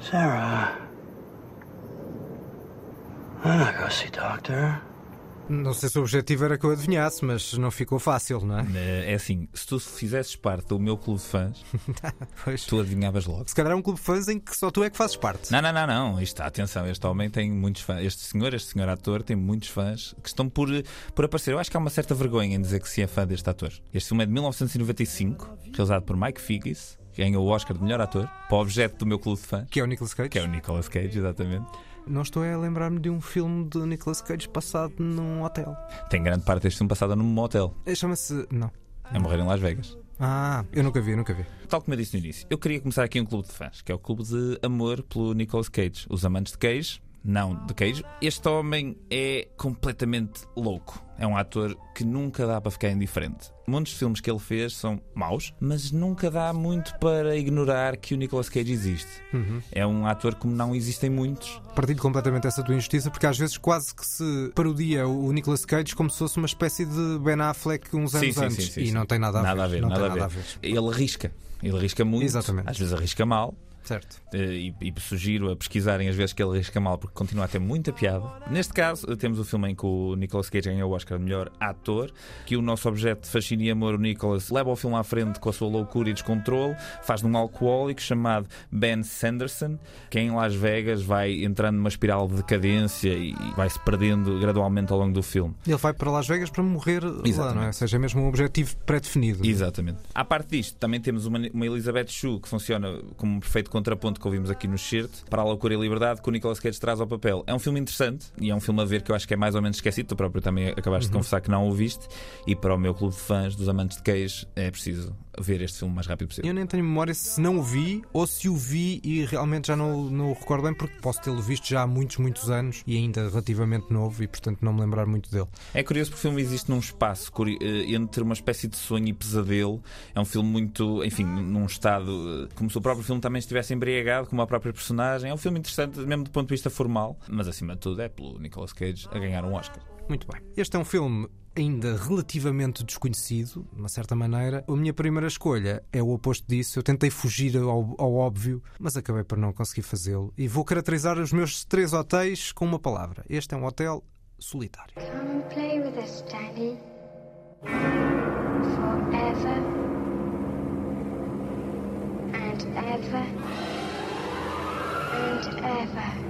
Sarah. I'm not gonna see doctor. Não sei se o objetivo era que eu adivinhasse, mas não ficou fácil, não é? É assim, se tu fizesses parte do meu clube de fãs, tu adivinhavas logo. Se calhar é um clube de fãs em que só tu é que fazes parte. Não, não, não, não. Isto, atenção, este homem tem muitos fãs. Este senhor, este senhor ator, tem muitos fãs que estão por, por aparecer. Eu acho que há uma certa vergonha em dizer que se é fã deste ator. Este filme é de 1995, realizado por Mike Figgis, que ganhou o Oscar de melhor ator, para o objeto do meu clube de fã, Que é o Nicolas Cage. que é o Nicolas Cage, exatamente. Não estou a lembrar-me de um filme de Nicolas Cage passado num hotel. Tem grande parte deste filme passado num motel. Eh, Chama-se. Não. É morrer em Las Vegas. Ah, eu nunca vi, nunca vi. Tal como eu disse no início, eu queria começar aqui um clube de fãs, que é o clube de amor pelo Nicolas Cage. Os amantes de Cage, não de Cage. Este homem é completamente louco. É um ator que nunca dá para ficar indiferente. Muitos filmes que ele fez são maus, mas nunca dá muito para ignorar que o Nicolas Cage existe. Uhum. É um ator como não existem muitos. Partilho completamente essa tua injustiça, porque às vezes quase que se parodia o Nicolas Cage como se fosse uma espécie de Ben Affleck uns anos antes. e não tem nada a ver. Nada a ver, não nada, tem a, ver. nada a ver. Ele arrisca. Ele arrisca muito. Exatamente. Às vezes arrisca mal. Certo. Eh, E, e sugiro a pesquisarem as vezes que ele arrisca mal, porque continua a ter muita piada. Neste caso, temos o filme em que o Nicolas Cage ganhou o Oscar de melhor ator, que o nosso objeto de fascínio e amor, o Nicolas, leva o filme à frente com a sua loucura e descontrole, faz de um alcoólico chamado Ben Sanderson, que em Las Vegas vai entrando numa espiral de decadência e vai se perdendo gradualmente ao longo do filme. Ele vai para Las Vegas para morrer lá, Exatamente. não é? Ou seja, é mesmo um objetivo pré-definido. Exatamente. À parte disto, também temos uma, uma Elizabeth Shue que funciona como um perfeito contraponto que ouvimos aqui no shirt para a loucura e liberdade que o Nicolas Cage traz ao papel. É um filme interessante e é um filme a ver que eu acho que é mais ou menos esquecido. Tu próprio também acabaste de confessar que não o viste. E para o meu clube de fãs dos amantes de Cage é preciso ver este filme o mais rápido possível. Eu nem tenho memória se não o vi ou se o vi e realmente já não, não o recordo bem, porque posso tê-lo visto já há muitos, muitos anos e ainda relativamente novo e portanto não me lembrar muito dele. É curioso porque o filme existe num espaço eh, entre uma espécie de sonho e pesadelo. É um filme muito, enfim, num estado eh, como se o próprio filme também estivesse embriagado, como a própria personagem. É um filme interessante, mesmo do ponto de vista formal, mas acima de tudo é pelo Nicolas Cage a ganhar um Oscar. Muito bem. Este é um filme ainda relativamente desconhecido, de uma certa maneira. A minha primeira escolha é o oposto disso. Eu tentei fugir ao, ao óbvio, mas acabei por não conseguir fazê-lo. E vou caracterizar os meus três hotéis com uma palavra. Este é um hotel solitário. Come and play with us, Danny. Forever and ever and ever.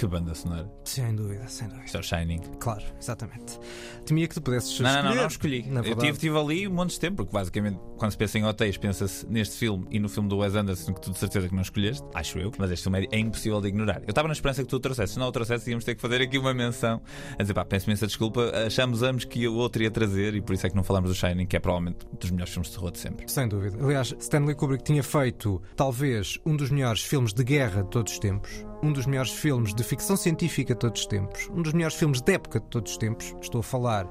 Que banda sonora. Sem dúvida, sem dúvida. Isto é o Shining. Claro, exatamente. Temia que tu pudesses Não, não, escolher. não, não escolhi. Na Eu tive, tive ali um monte de tempo, porque basicamente quando se pensa em hotéis, pensa-se neste filme e no filme do Wes Anderson, que tu de certeza que não escolheste, acho eu, mas este filme é, impossível de ignorar. Eu estava na esperança que tu o trouxesses, se não o trouxesses, íamos ter que fazer aqui uma menção a dizer, pá, peço imensa desculpa, achamos ambos que o outro ia trazer e por isso é que não falamos do Shining, que é provavelmente um dos melhores filmes de terror de sempre. Sem dúvida. Aliás, Stanley Kubrick tinha feito talvez um dos melhores filmes de guerra de todos os tempos, um dos melhores filmes de ficção científica de todos os tempos, um dos melhores filmes de época de todos os tempos. Estou a falar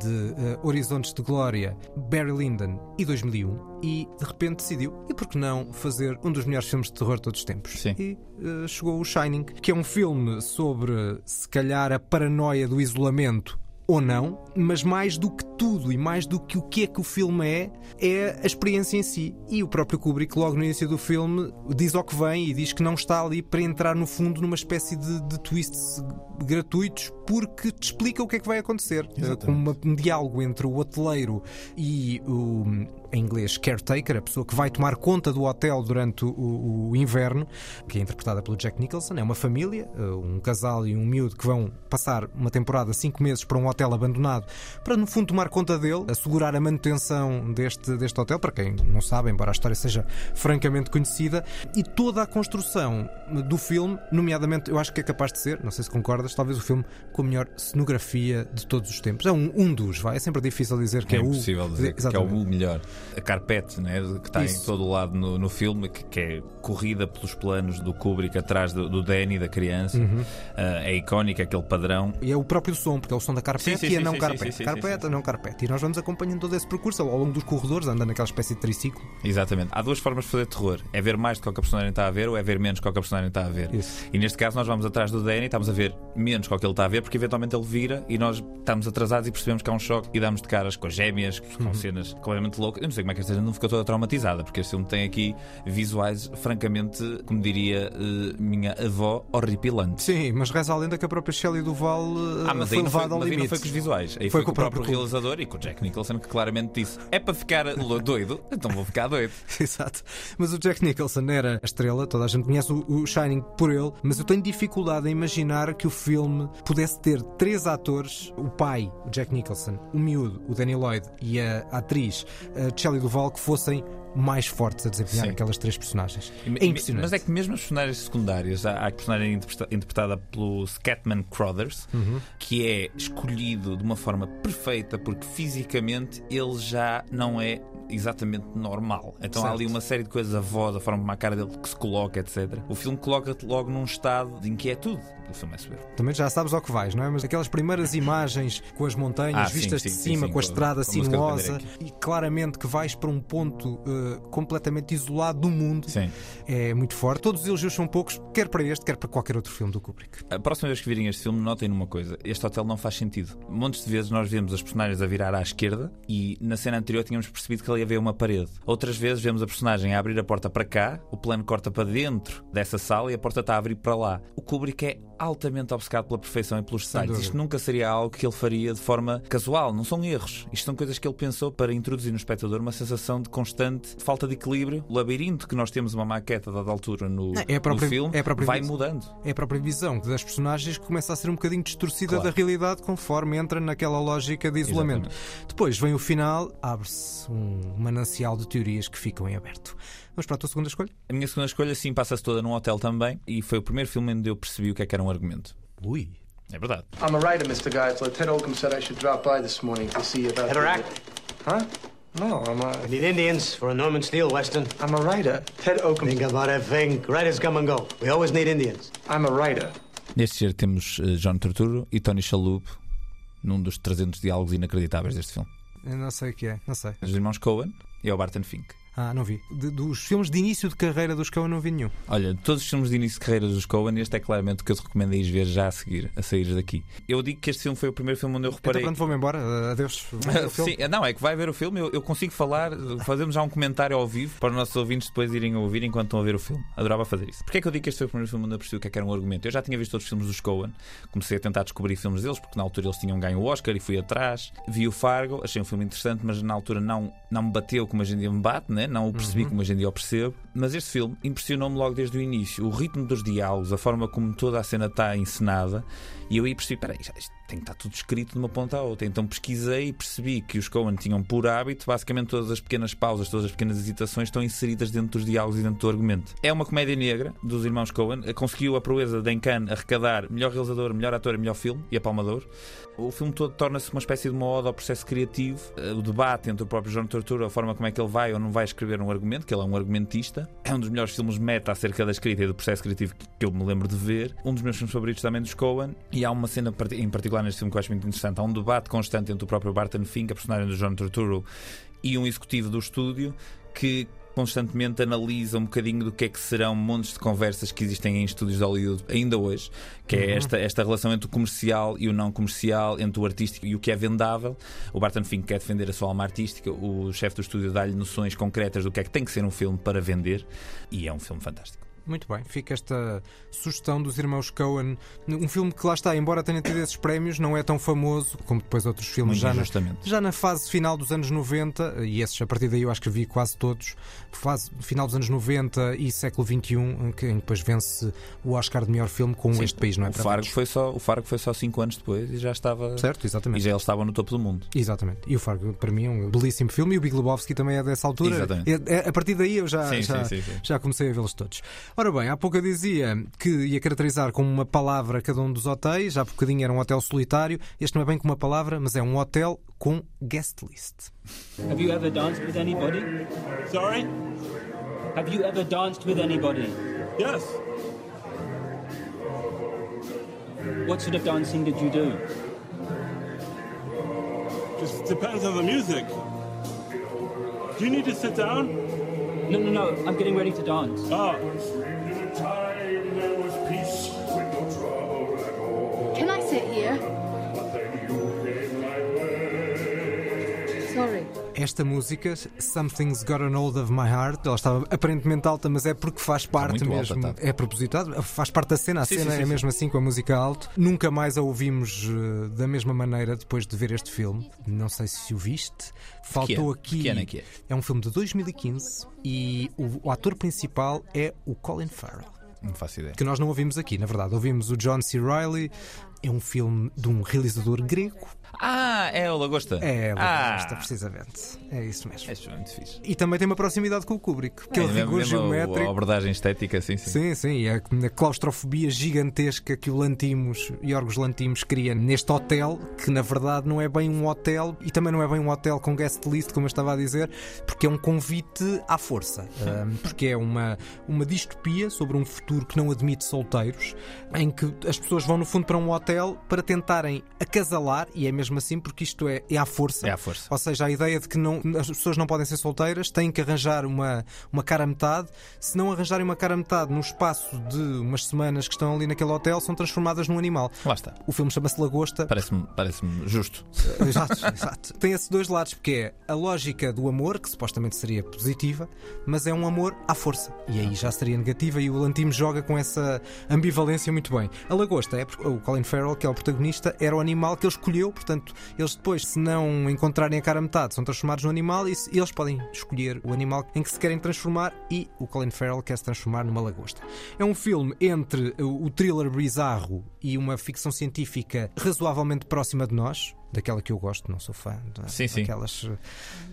de eh, Horizontes de Glória, Barry Lyndon e 2001 e de repente decidiu, e por que não fazer um dos melhores filmes de terror de todos os tempos? Sim. E eh, chegou o Shining, que é um filme sobre se calhar a paranoia do isolamento ou não, mas mais do que tudo e mais do que o que é que o filme é, é a experiência em si. E o próprio Kubrick, logo no início do filme, diz ao que vem e diz que não está ali para entrar no fundo numa espécie de, de twists gratuitos, porque te explica o que é que vai acontecer. Exatamente. Com uma- um diálogo entre o hoteleiro e o, em inglês, caretaker, a pessoa que vai tomar conta do hotel durante o, o inverno, que é interpretada pelo Jack Nicholson. É uma família, eh, um casal e um miúdo que vão passar uma temporada, cinco meses, para um hotel abandonado, para no fundo tomar conta dele, assegurar a manutenção deste, deste hotel, para quem não sabe, embora a história seja francamente conhecida, e toda a construção do filme, nomeadamente, eu acho que é capaz de ser, não sei se concordas, talvez o filme com a melhor cenografia de todos os tempos. É um, um dos, vai, é sempre difícil dizer que é, é o. impossível dizer que é o melhor. A carpete, né, que está em Isso. todo o lado no, no filme, que, que é corrida pelos planos do Kubrick atrás do, do Danny, da criança, Uhum. Ah, é icónica aquele padrão. E é o próprio som, porque é o som da carpete Sim, sim, e a não sim, carpete. carpete, a não carpete. E nós vamos acompanhando todo esse percurso ao longo dos corredores, andando naquela espécie de triciclo. Exatamente. Há duas formas de fazer terror: é ver mais do que o que a personagem está a ver ou é ver menos do que o que a personagem está a ver. Isso. E neste caso, nós vamos atrás do Danny, estamos a ver menos do que ele está a ver, porque eventualmente ele vira e nós estamos atrasados e percebemos que há um choque e damos de caras com as gêmeas, com Uhum. cenas completamente loucas. Não sei como é que esta gente não ficou toda traumatizada, porque este filme tem aqui visuais, francamente, como diria eh, minha avó, horripilantes. Sim, mas reza a lenda que a própria Shelley Duval eh, Ah, mas foi aí, levada ao mas aí limite. não foi com os visuais. Aí Foi foi, com com o próprio próprio realizador e com o Jack Nicholson que claramente disse: é para ficar doido, então vou ficar doido. Exato. Mas o Jack Nicholson era a estrela, toda a gente conhece o, o Shining por ele, mas eu tenho dificuldade em imaginar que o filme pudesse ter três atores: o pai, o Jack Nicholson, o miúdo, o Danny Lloyd e a atriz a Shelley Duval que fossem mais fortes a desempenhar Sim. aquelas três personagens. É impressionante. Mas é que mesmo as personagens secundárias, há a personagem interpreta- interpretada pelo Scatman Crothers, Uhum. que é escolhido de uma forma perfeita porque fisicamente ele já não é exatamente normal. Então há Certo. ali uma série de coisas, a voz, a forma como a cara dele que se coloca, etc. O filme coloca-te logo num estado de inquietude. O filme é soberbo. Também já sabes ao que vais, não é? Mas aquelas primeiras imagens com as montanhas Ah, vistas sim, de sim, cima, sim, com a estrada com sinuosa e claramente que vais para um ponto eh, completamente isolado do mundo, é muito forte. Todos os elogios são poucos, quer para este, quer para qualquer outro filme do Kubrick. A próxima vez que virem este filme, notem numa coisa: este hotel não faz sentido. Montes de vezes nós vemos as personagens a virar à esquerda e na cena anterior tínhamos percebido que e a ver uma parede. Outras vezes vemos a personagem a abrir a porta para cá, o plano corta para dentro dessa sala e a porta está a abrir para lá. O Kubrick é altamente obcecado pela perfeição e pelos detalhes. Isto nunca seria algo que ele faria de forma casual, não são erros. Isto são coisas que ele pensou para introduzir no espectador uma sensação de constante falta de equilíbrio. O labirinto que nós temos uma maqueta dada altura no, Não, é própria- no filme é vai visão. mudando. É a própria visão das personagens que começa a ser um bocadinho distorcida Claro. da realidade conforme entra naquela lógica de isolamento. Depois vem o final, abre-se um manancial de teorias que ficam em aberto. Vamos para a tua segunda escolha? A minha segunda escolha, sim, passa-se toda num hotel também e foi o primeiro filme onde eu percebi o que é que era um argumento. Ui. É verdade. I'm a writer, Mr. Geisler. Ted Oakham said I should drop by this morning to see about. Better the- act. Huh? No, I'm a. We need Indians for a Norman Steele Western. I'm a writer. Ted Oakham. Think about that thing. Writers come and go. We always need Indians. I'm a writer. Neste ser temos eh, John Turturro e Tony Shalhoub num dos 300 diálogos inacreditáveis deste filme. Não sei o que é, não sei. Os irmãos Coen e o Barton Fink. Ah, não vi. De- dos filmes de início de carreira dos Coen não vi nenhum. Olha, de todos os filmes de início de carreira dos Coen, este é claramente o que eu te recomendo a ires ver já a seguir, a sair daqui. Eu digo que este filme foi o primeiro filme onde eu Então reparei. pronto, vou-me embora. Uh, Adeus. Sim, não, é que vai ver o filme, eu, eu consigo falar, fazemos já um comentário ao vivo para os nossos ouvintes depois irem ouvir enquanto estão a ver o filme. Adorava fazer isso. Porquê é que eu digo que este foi o primeiro filme onde eu percebi o que é que era um argumento? Eu já tinha visto outros filmes dos Coen, comecei a tentar descobrir filmes deles, porque na altura eles tinham ganho o Oscar e fui atrás. Vi o Fargo, achei um filme interessante, mas na altura não, não me bateu como hoje em dia me bate, né? Não o percebi Uhum. como hoje em dia o percebo. Mas este filme impressionou-me logo desde o início. O ritmo dos diálogos, a forma como toda a cena está encenada. E eu aí percebi, peraí, isto tem que estar tudo escrito de uma ponta à outra. Então pesquisei e percebi que os Coen tinham por hábito, basicamente todas as pequenas pausas, todas as pequenas hesitações estão inseridas dentro dos diálogos e dentro do argumento. É uma comédia negra dos irmãos Coen. Conseguiu a proeza de em Cannes arrecadar melhor realizador, melhor ator e melhor filme, e a Palma de Ouro. O filme todo torna-se uma espécie de uma ode ao processo criativo, o debate entre o próprio John Turturro, a forma como é que ele vai ou não vai escrever um argumento, que ele é um argumentista. É um dos melhores filmes meta acerca da escrita e do processo criativo que eu me lembro de ver. Um dos meus filmes favoritos também dos Coen. E há uma cena em particular neste filme que eu acho muito interessante. Há um debate constante entre o próprio Barton Fink, a personagem do John Turturro, e um executivo do estúdio que constantemente analisa um bocadinho do que é que serão montes de conversas que existem em estúdios de Hollywood ainda hoje, que é Uhum. esta, esta relação entre o comercial e o não comercial, entre o artístico e o que é vendável. O Barton Fink quer defender a sua alma artística, o chefe do estúdio dá-lhe noções concretas do que é que tem que ser um filme para vender, e é um filme fantástico. Muito bem, fica esta sugestão dos irmãos Coen. Um filme que lá está, embora tenha tido esses prémios, não é tão famoso como depois outros filmes Muito já na, já na fase final dos anos 90, e esses a partir daí eu acho que vi quase todos, fase final dos anos 90 e século XXI, em que depois vence o Oscar de melhor filme com Sim, este país, não é? o Fargo foi só O Fargo foi só 5 anos depois e já estava. Certo, exatamente. E já eles estavam no topo do mundo. Exatamente. E o Fargo, para mim, é um belíssimo filme. E o Big Lebowski também é dessa altura. Exatamente. É- é- a partir daí eu já, Sim, já, sim, sim, sim. já comecei a vê-los todos. Ora bem, há pouco eu dizia que ia caracterizar como uma palavra cada um dos hotéis. Há bocadinho era um hotel solitário. Este não é bem como uma palavra, mas é um hotel com guest list. Have you ever danced with anybody? Sorry? Have you ever danced with anybody? Yes. What sort of dancing did you do? Just depends on the music. Do you need to sit down? No, no, no. I'm getting ready to dance. Oh. Can I sit here? Sorry. Esta música, Something's Gotten Hold of My Heart, ela estava aparentemente alta, mas é porque faz parte muito alta, mesmo. tá. É propositado, faz parte da cena. A Sim, cena sim, é sim, mesmo assim com a música alta. Nunca mais a ouvimos eh, da mesma maneira depois de ver este filme. Não sei se o viste. Faltou aqui. Que ano é que é? um filme de 2015 e o, o ator principal é o Colin Farrell. Não faço ideia. Que nós não ouvimos aqui, na verdade. Ouvimos o John C. Reilly. É um filme de um realizador grego. Ah, é o Lagosta. É, o ah. Lagosta, precisamente. É isso mesmo. É muito fixe. E também tem uma proximidade com o Kubrick. Que é, É, o rigor geométrico. A abordagem estética, sim, sim. Sim, sim, e a, a claustrofobia gigantesca que o Lantimos, Yorgos Lantimos, cria neste hotel, que na verdade não é bem um hotel e também não é bem um hotel com guest list, como eu estava a dizer, porque é um convite à força. Ahm, porque é uma, uma distopia sobre um futuro que não admite solteiros, em que as pessoas vão no fundo para um hotel hotel para tentarem acasalar, e é mesmo assim porque isto é, é à força. É à força. Ou seja, a ideia de que não, as pessoas não podem ser solteiras, têm que arranjar uma, uma cara metade. Se não arranjarem uma cara a metade no espaço de umas semanas que estão ali naquele hotel, são transformadas num animal. Lá está. O filme chama-se Lagosta. Parece-me parece justo. exato, exato. Tem esses dois lados, porque é a lógica do amor, que supostamente seria positiva, mas é um amor à força. E aí já seria negativa e o Lantime joga com essa ambivalência muito bem. A lagosta é porque o Colin Farrell, que é o protagonista, era o animal que ele escolheu, portanto, eles depois, se não encontrarem a cara a metade, são transformados no animal e eles podem escolher o animal em que se querem transformar e o Colin Farrell quer se transformar numa lagosta. É um filme entre o thriller bizarro e uma ficção científica razoavelmente próxima de nós. Daquela que eu gosto, não sou fã. da- Sim, sim. Daquelas,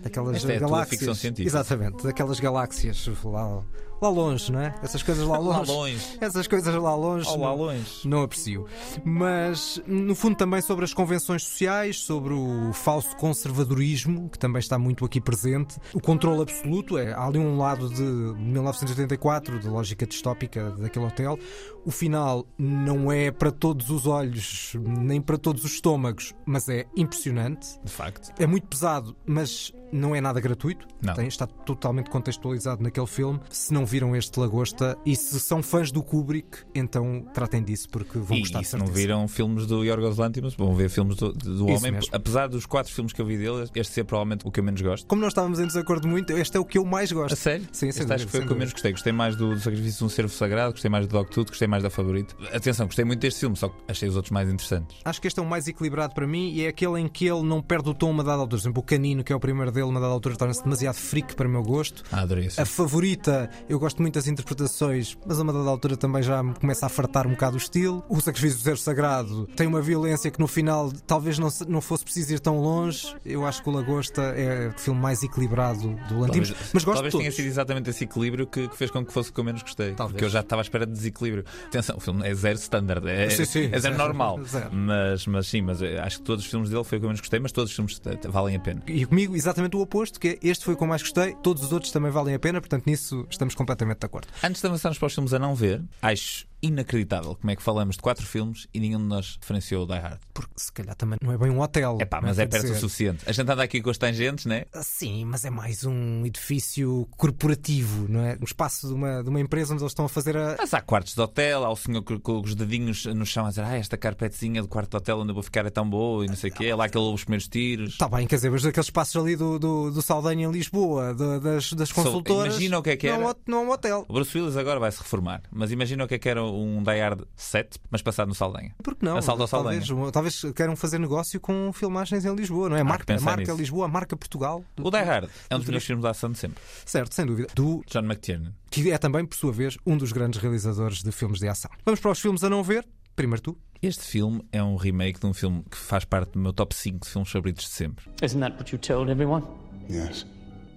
daquelas Esta é galáxias. ficção científica. Exatamente, daquelas galáxias lá, lá longe, não é? Essas coisas lá Lá longe. longe. Essas coisas lá longe. Oh, lá não- longe. Não aprecio. Mas, no fundo, também sobre as convenções sociais, sobre o falso conservadorismo, que também está muito aqui presente, o controle absoluto. É, há ali um lado de 1984, de lógica distópica daquele hotel. O final não é para todos os olhos, nem para todos os estômagos, mas é impressionante. De facto. É muito pesado, mas não é nada gratuito. Não. Tem- está totalmente contextualizado naquele filme. Se não viram este Lagosta e se são fãs do Kubrick, então tratem disso porque vão E, gostar e se não viram filmes do Yorgos Lanthimos, vão ver filmes do, do homem. mesmo. Apesar dos quatro filmes que eu vi dele, este ser provavelmente o que eu menos gosto. Como nós estávamos em desacordo muito, este é o que eu mais gosto. A sério? Sim, este acho que foi o que eu menos gostei. Gostei mais do, do Sacrifício de um Servo Sagrado, gostei mais do Dog Tooth, gostei mais da Favorito. Atenção, gostei muito deste filme, só que achei os outros mais interessantes. Acho que este é o mais equilibrado para mim e é aquele em que ele não perde o tom a uma dada altura. Por exemplo, o Canino, que é o primeiro dele, a uma dada altura torna-se demasiado freak para o meu gosto. Ah, adorei isso. A favorita, eu gosto muito das interpretações, mas a uma dada altura também já me começa a fartar um bocado o estilo. O Sacrifício do Zero Sagrado tem uma violência que no final talvez não, não fosse preciso ir tão longe. Eu acho que o Lagosta é o filme mais equilibrado do Lantimos, Talvez, mas gosto talvez tenha sido exatamente esse equilíbrio que, que fez com que fosse o que eu menos gostei. Talvez. Porque eu já estava à espera de desequilíbrio. Atenção, o filme é zero standard, é, Sim, sim, é zero zero, normal. zero. Mas, mas sim, mas eh, acho que todos os filmes dele foi o que eu menos gostei, mas todos os filmes eh, valem a pena. E comigo exatamente o oposto, que é este foi o que eu mais gostei, todos os outros também valem a pena, portanto nisso estamos completamente de acordo. Antes de avançarmos para os filmes a não ver, acho inacreditável como é que falamos de quatro filmes e nenhum de nós referenciou o Die Hard. Porque se calhar também não é bem um hotel. É pá, mas é perto o dizer. suficiente. A gente anda aqui com as tangentes, né? Ah, Sim, mas é mais um edifício corporativo, não é? Um espaço de uma, de uma empresa onde eles estão a fazer a. Mas há quartos de hotel, há o senhor com, os dedinhos no chão a dizer ah, esta carpetezinha do quarto de hotel onde eu vou ficar é tão boa e não sei o quê. É lá que ele ouve os primeiros tiros. Está bem, quer dizer, mas aqueles espaços ali do, do, do Saldanha em Lisboa, da- das, das So, consultoras. imagina o que é que é era. não é um hotel. O Bruce Willis agora vai se reformar, mas imagina o que é que era um Die Hard 7, mas passado no Saldanha. Por que não? Assalto ao Saldanha. talvez, talvez queiram fazer negócio com filmagens em Lisboa, não é? Que Marca, marca nisso. Lisboa, marca Portugal. O Die Hard é um dos melhores filmes de ação de sempre. Certo, sem dúvida. Do John McTiernan. que é também, por sua vez, um dos grandes realizadores de filmes de ação. Vamos para os filmes a não ver. Primeiro tu. Este filme é um remake de um filme que faz parte do meu top 5 de filmes favoritos de sempre. Isn't that what you told everyone? Yes.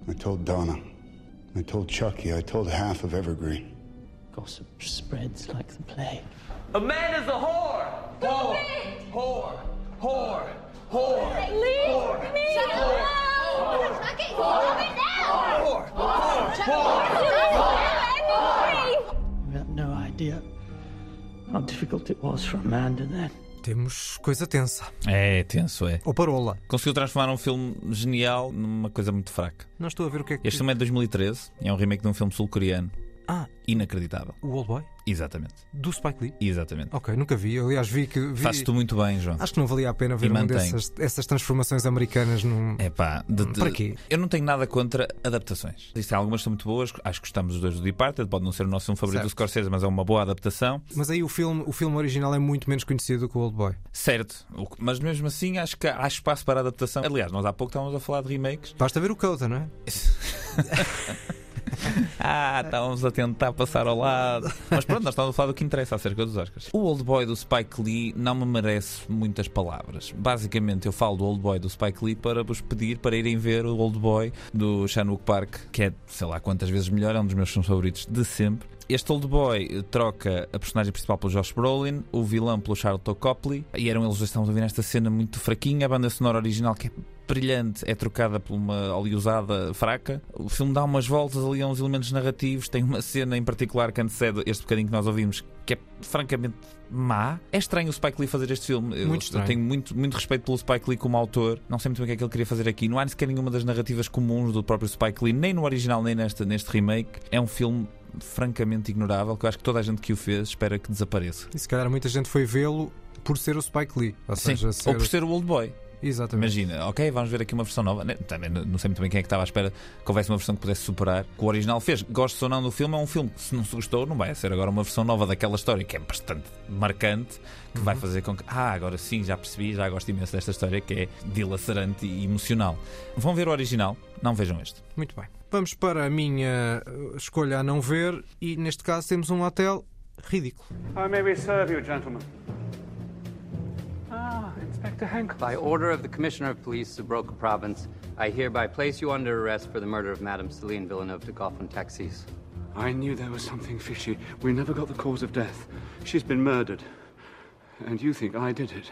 I told Donna. I told Chucky. I told half of Evergreen. Gossip spreads like the plague. Amanda's a whore! Whore! Whore! Whore! Whore! Leave me alone! Chucky, stop it now! Whore! Whore! Whore! You have no idea how difficult it was for Amanda then. Temos coisa tensa. É tenso, é. Ou parola. Conseguiu transformar um filme genial numa coisa muito fraca. Não estou a ver o que é que. Este filme é de 2013 e é um remake de um filme sul-coreano. Ah, Inacreditável. o Old Boy? Exatamente. Do Spike Lee? Exatamente. Ok, nunca vi. Aliás, vi que. Vi... Fazes tu muito bem, João. Acho que não valia a pena ver uma dessas essas transformações americanas num. É pá, de- de- Para quê? Eu não tenho nada contra adaptações. Existem algumas que são muito boas, acho que gostamos os dois do Departed, pode não ser o nosso filme favorito Certo. do Scorsese, mas é uma boa adaptação. Mas aí o filme, o filme original é muito menos conhecido do que o Old Boy. Certo, mas mesmo assim acho que há espaço para adaptação. Aliás, nós há pouco estávamos a falar de remakes. Basta ver o Coda, não é? Ah, estávamos a tentar passar ao lado. Mas pronto, nós estávamos a falar do que interessa acerca dos Oscars. O Old Boy do Spike Lee não me merece muitas palavras. Basicamente, eu falo do Old Boy do Spike Lee para vos pedir para irem ver o Old Boy do Shanwook Park, que é, sei lá quantas vezes melhor, é um dos meus filmes favoritos de sempre. Este Old Boy troca a personagem principal pelo Josh Brolin, o vilão pelo Charlton Copley, e eram eles que estávamos a ver nesta cena muito fraquinha, a banda sonora original que é brilhante é trocada por uma oleosada fraca. O filme dá umas voltas ali a uns elementos narrativos. Tem uma cena em particular que antecede este bocadinho que nós ouvimos que é francamente má. É estranho o Spike Lee fazer este filme. Eu, Muito estranho. eu tenho muito, muito respeito pelo Spike Lee como autor. Não sei muito bem o que é que ele queria fazer aqui. Não há sequer nenhuma das narrativas comuns do próprio Spike Lee, nem no original, nem neste, neste remake. É um filme francamente ignorável que eu acho que toda a gente que o fez espera que desapareça. E se calhar muita gente foi vê-lo por ser o Spike Lee. Ou, seja, ou por ser o Old Boy. Exatamente. Imagina, ok, vamos ver aqui uma versão nova. Também não sei muito bem quem é que estava à espera que houvesse uma versão que pudesse superar o que o original fez. Gosto ou não do filme, é um filme que, se não se gostou, não vai ser agora uma versão nova daquela história que é bastante marcante, que vai fazer com que, ah, agora sim, já percebi, já gosto imenso desta história que é dilacerante e emocional. Vão ver o original, não vejam este. Muito bem. Vamos para a minha uh, escolha a não ver e neste caso temos um hotel ridículo. How may we serve you, gentlemen? Inspector Hank. By order of the Commissioner of Police, Subroca Province, I hereby place you under arrest for the murder of Madame Celine Villeneuve de Goffin Taxis. I knew there was something fishy. We never got the cause of death. She's been murdered. And you think I did it?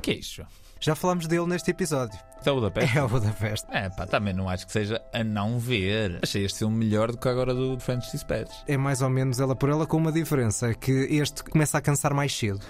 Que é isto? Já falámos dele neste episódio. É o Budapeste? É o Budapeste. É, pá, também não acho que seja a não ver. Achei este filme melhor do que agora do French Dispatch. É mais ou menos ela por ela com uma diferença, que este começa a cansar mais cedo.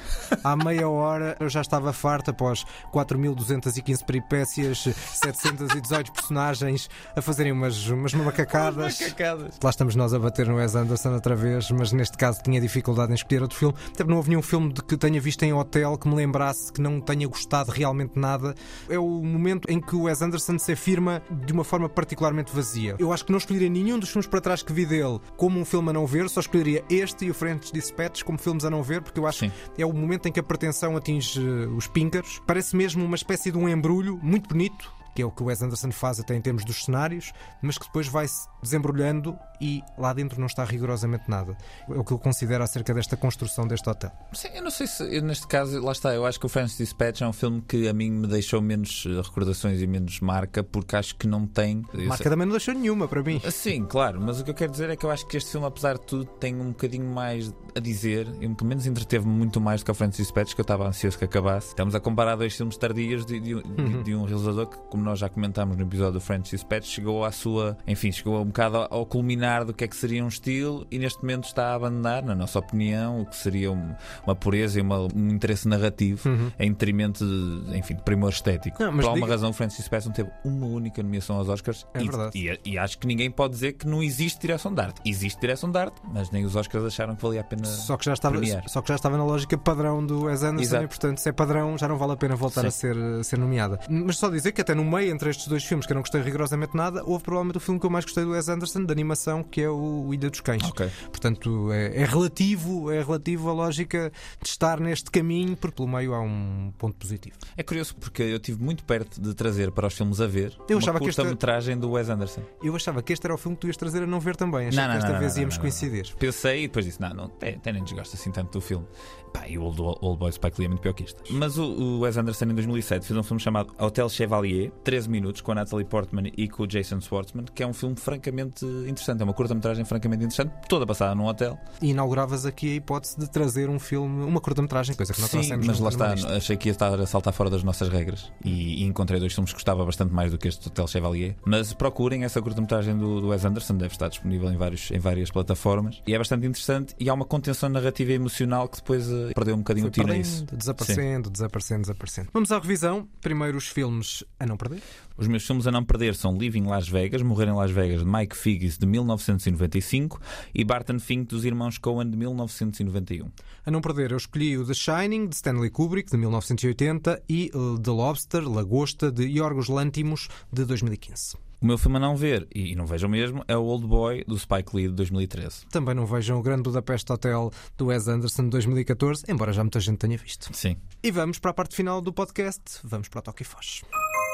Há meia hora eu já estava farto após 4.215 peripécias, 718 personagens a fazerem umas, umas macacadas. Macacadas. Lá estamos nós a bater no Wes Anderson outra vez, mas neste caso tinha dificuldade em escolher outro filme. Até não houve nenhum filme de que tenha visto em hotel que me lembrasse que não tenha gostado realmente nada. É o momento em que o Wes Anderson se afirma de uma forma particularmente vazia. Eu acho que não escolheria nenhum dos filmes para trás que vi dele como um filme a não ver, só escolheria este e o French Dispatch como filmes a não ver, porque eu acho que é o momento em que a pretensão atinge eh, os píncaros. Parece mesmo uma espécie de um embrulho muito bonito, que é o que o Wes Anderson faz até em termos dos cenários, mas que depois vai se desembrulhando e lá dentro não está rigorosamente nada. É o que eu considero acerca desta construção deste hotel. Sim, eu não sei se eu, neste caso, lá está, eu acho que o French Dispatch é um filme que a mim me deixou menos eh, recordações e menos marca, porque acho que não tem. Marca sei- também não deixou nenhuma para mim. Sim, claro, mas o que eu quero dizer é que eu acho que este filme, apesar de tudo, tem um bocadinho mais a dizer, e pelo menos entreteve-me muito mais do que o Francis Dispatch, que eu estava ansioso que acabasse. Estamos a comparar dois filmes tardios de, de- de- Uhum. de um realizador que, como nós já comentámos no episódio do Francis Dispatch, chegou à sua, enfim, chegou um bocado ao, culminar do que é que seria um estilo e neste momento está a abandonar, na nossa opinião, o que seria um- uma pureza e uma- um interesse narrativo Uhum. em detrimento de, enfim, de primor estético. Não, Por alguma diga- razão, o Francis Dispatch não teve uma única nomeação aos Oscars É e, e- e acho que ninguém pode dizer que não existe direção de arte. Existe direção de arte, mas nem os Oscars acharam que valia a pena Só que, já estava, premiar. só que já estava na lógica padrão do Wes Anderson Exato. e, portanto, se é padrão, já não vale a pena voltar Sim. a ser, a ser nomeada. Mas só dizer que até no meio entre estes dois filmes que eu não gostei rigorosamente nada, houve provavelmente o filme que eu mais gostei do Wes Anderson, de animação, que é o Ilha dos Cães. Ok. Portanto, é, é relativo, é relativo a lógica de estar neste caminho, porque pelo meio há um ponto positivo. É curioso porque eu estive muito perto de trazer para os filmes a ver Eu uma que curta-metragem do Wes Anderson. Eu achava que este era o filme que tu ias trazer a não ver também. Achei Não, que não, esta não, vez íamos coincidir. Pensei e depois disse: não, não, até, até nem desgosto assim tanto do filme. Pá, e o Old, Old Boy Spike Lee é muito pior que isto. Mas o, o Wes Anderson em 2007 fez um filme chamado Hotel Chevalier, 13 minutos, com a Natalie Portman e com o Jason Schwartzman, que é um filme francamente interessante. É uma curta-metragem francamente interessante, toda passada num hotel. E inauguravas aqui a hipótese de trazer um filme, uma curta-metragem, coisa que não trouxemos mas lá está, lista. achei que ia estar a saltar fora das nossas regras e, e encontrei dois filmes que gostava bastante mais do que este Hotel Chevalier. Mas procurem essa curta-metragem do, do Wes Anderson, deve estar disponível em, vários, em várias plataformas e é bastante interessante. E há uma contenção narrativa e emocional que depois eh, perdeu um bocadinho Foi o tino a perdendo, isso. desaparecendo, desaparecendo, desaparecendo. Vamos à revisão. Primeiro os filmes a não perder. Os meus filmes a não perder são Living Las Vegas, Morrer em Las Vegas, de Mike Figgis, de 1995, e Barton Fink, dos irmãos Coen, de 1991. A não perder, eu escolhi o The Shining, de Stanley Kubrick, de 1980, e The Lobster, Lagosta, de Yorgos Lantimos, de 2015. O meu filme a não ver, e não vejam mesmo, é o Old Boy, do Spike Lee, de 2013. Também não vejam o Grande Budapeste Hotel do Wes Anderson de 2014, embora já muita gente tenha visto. Sim. E vamos para a parte final do podcast. Vamos para o Toque e Foz.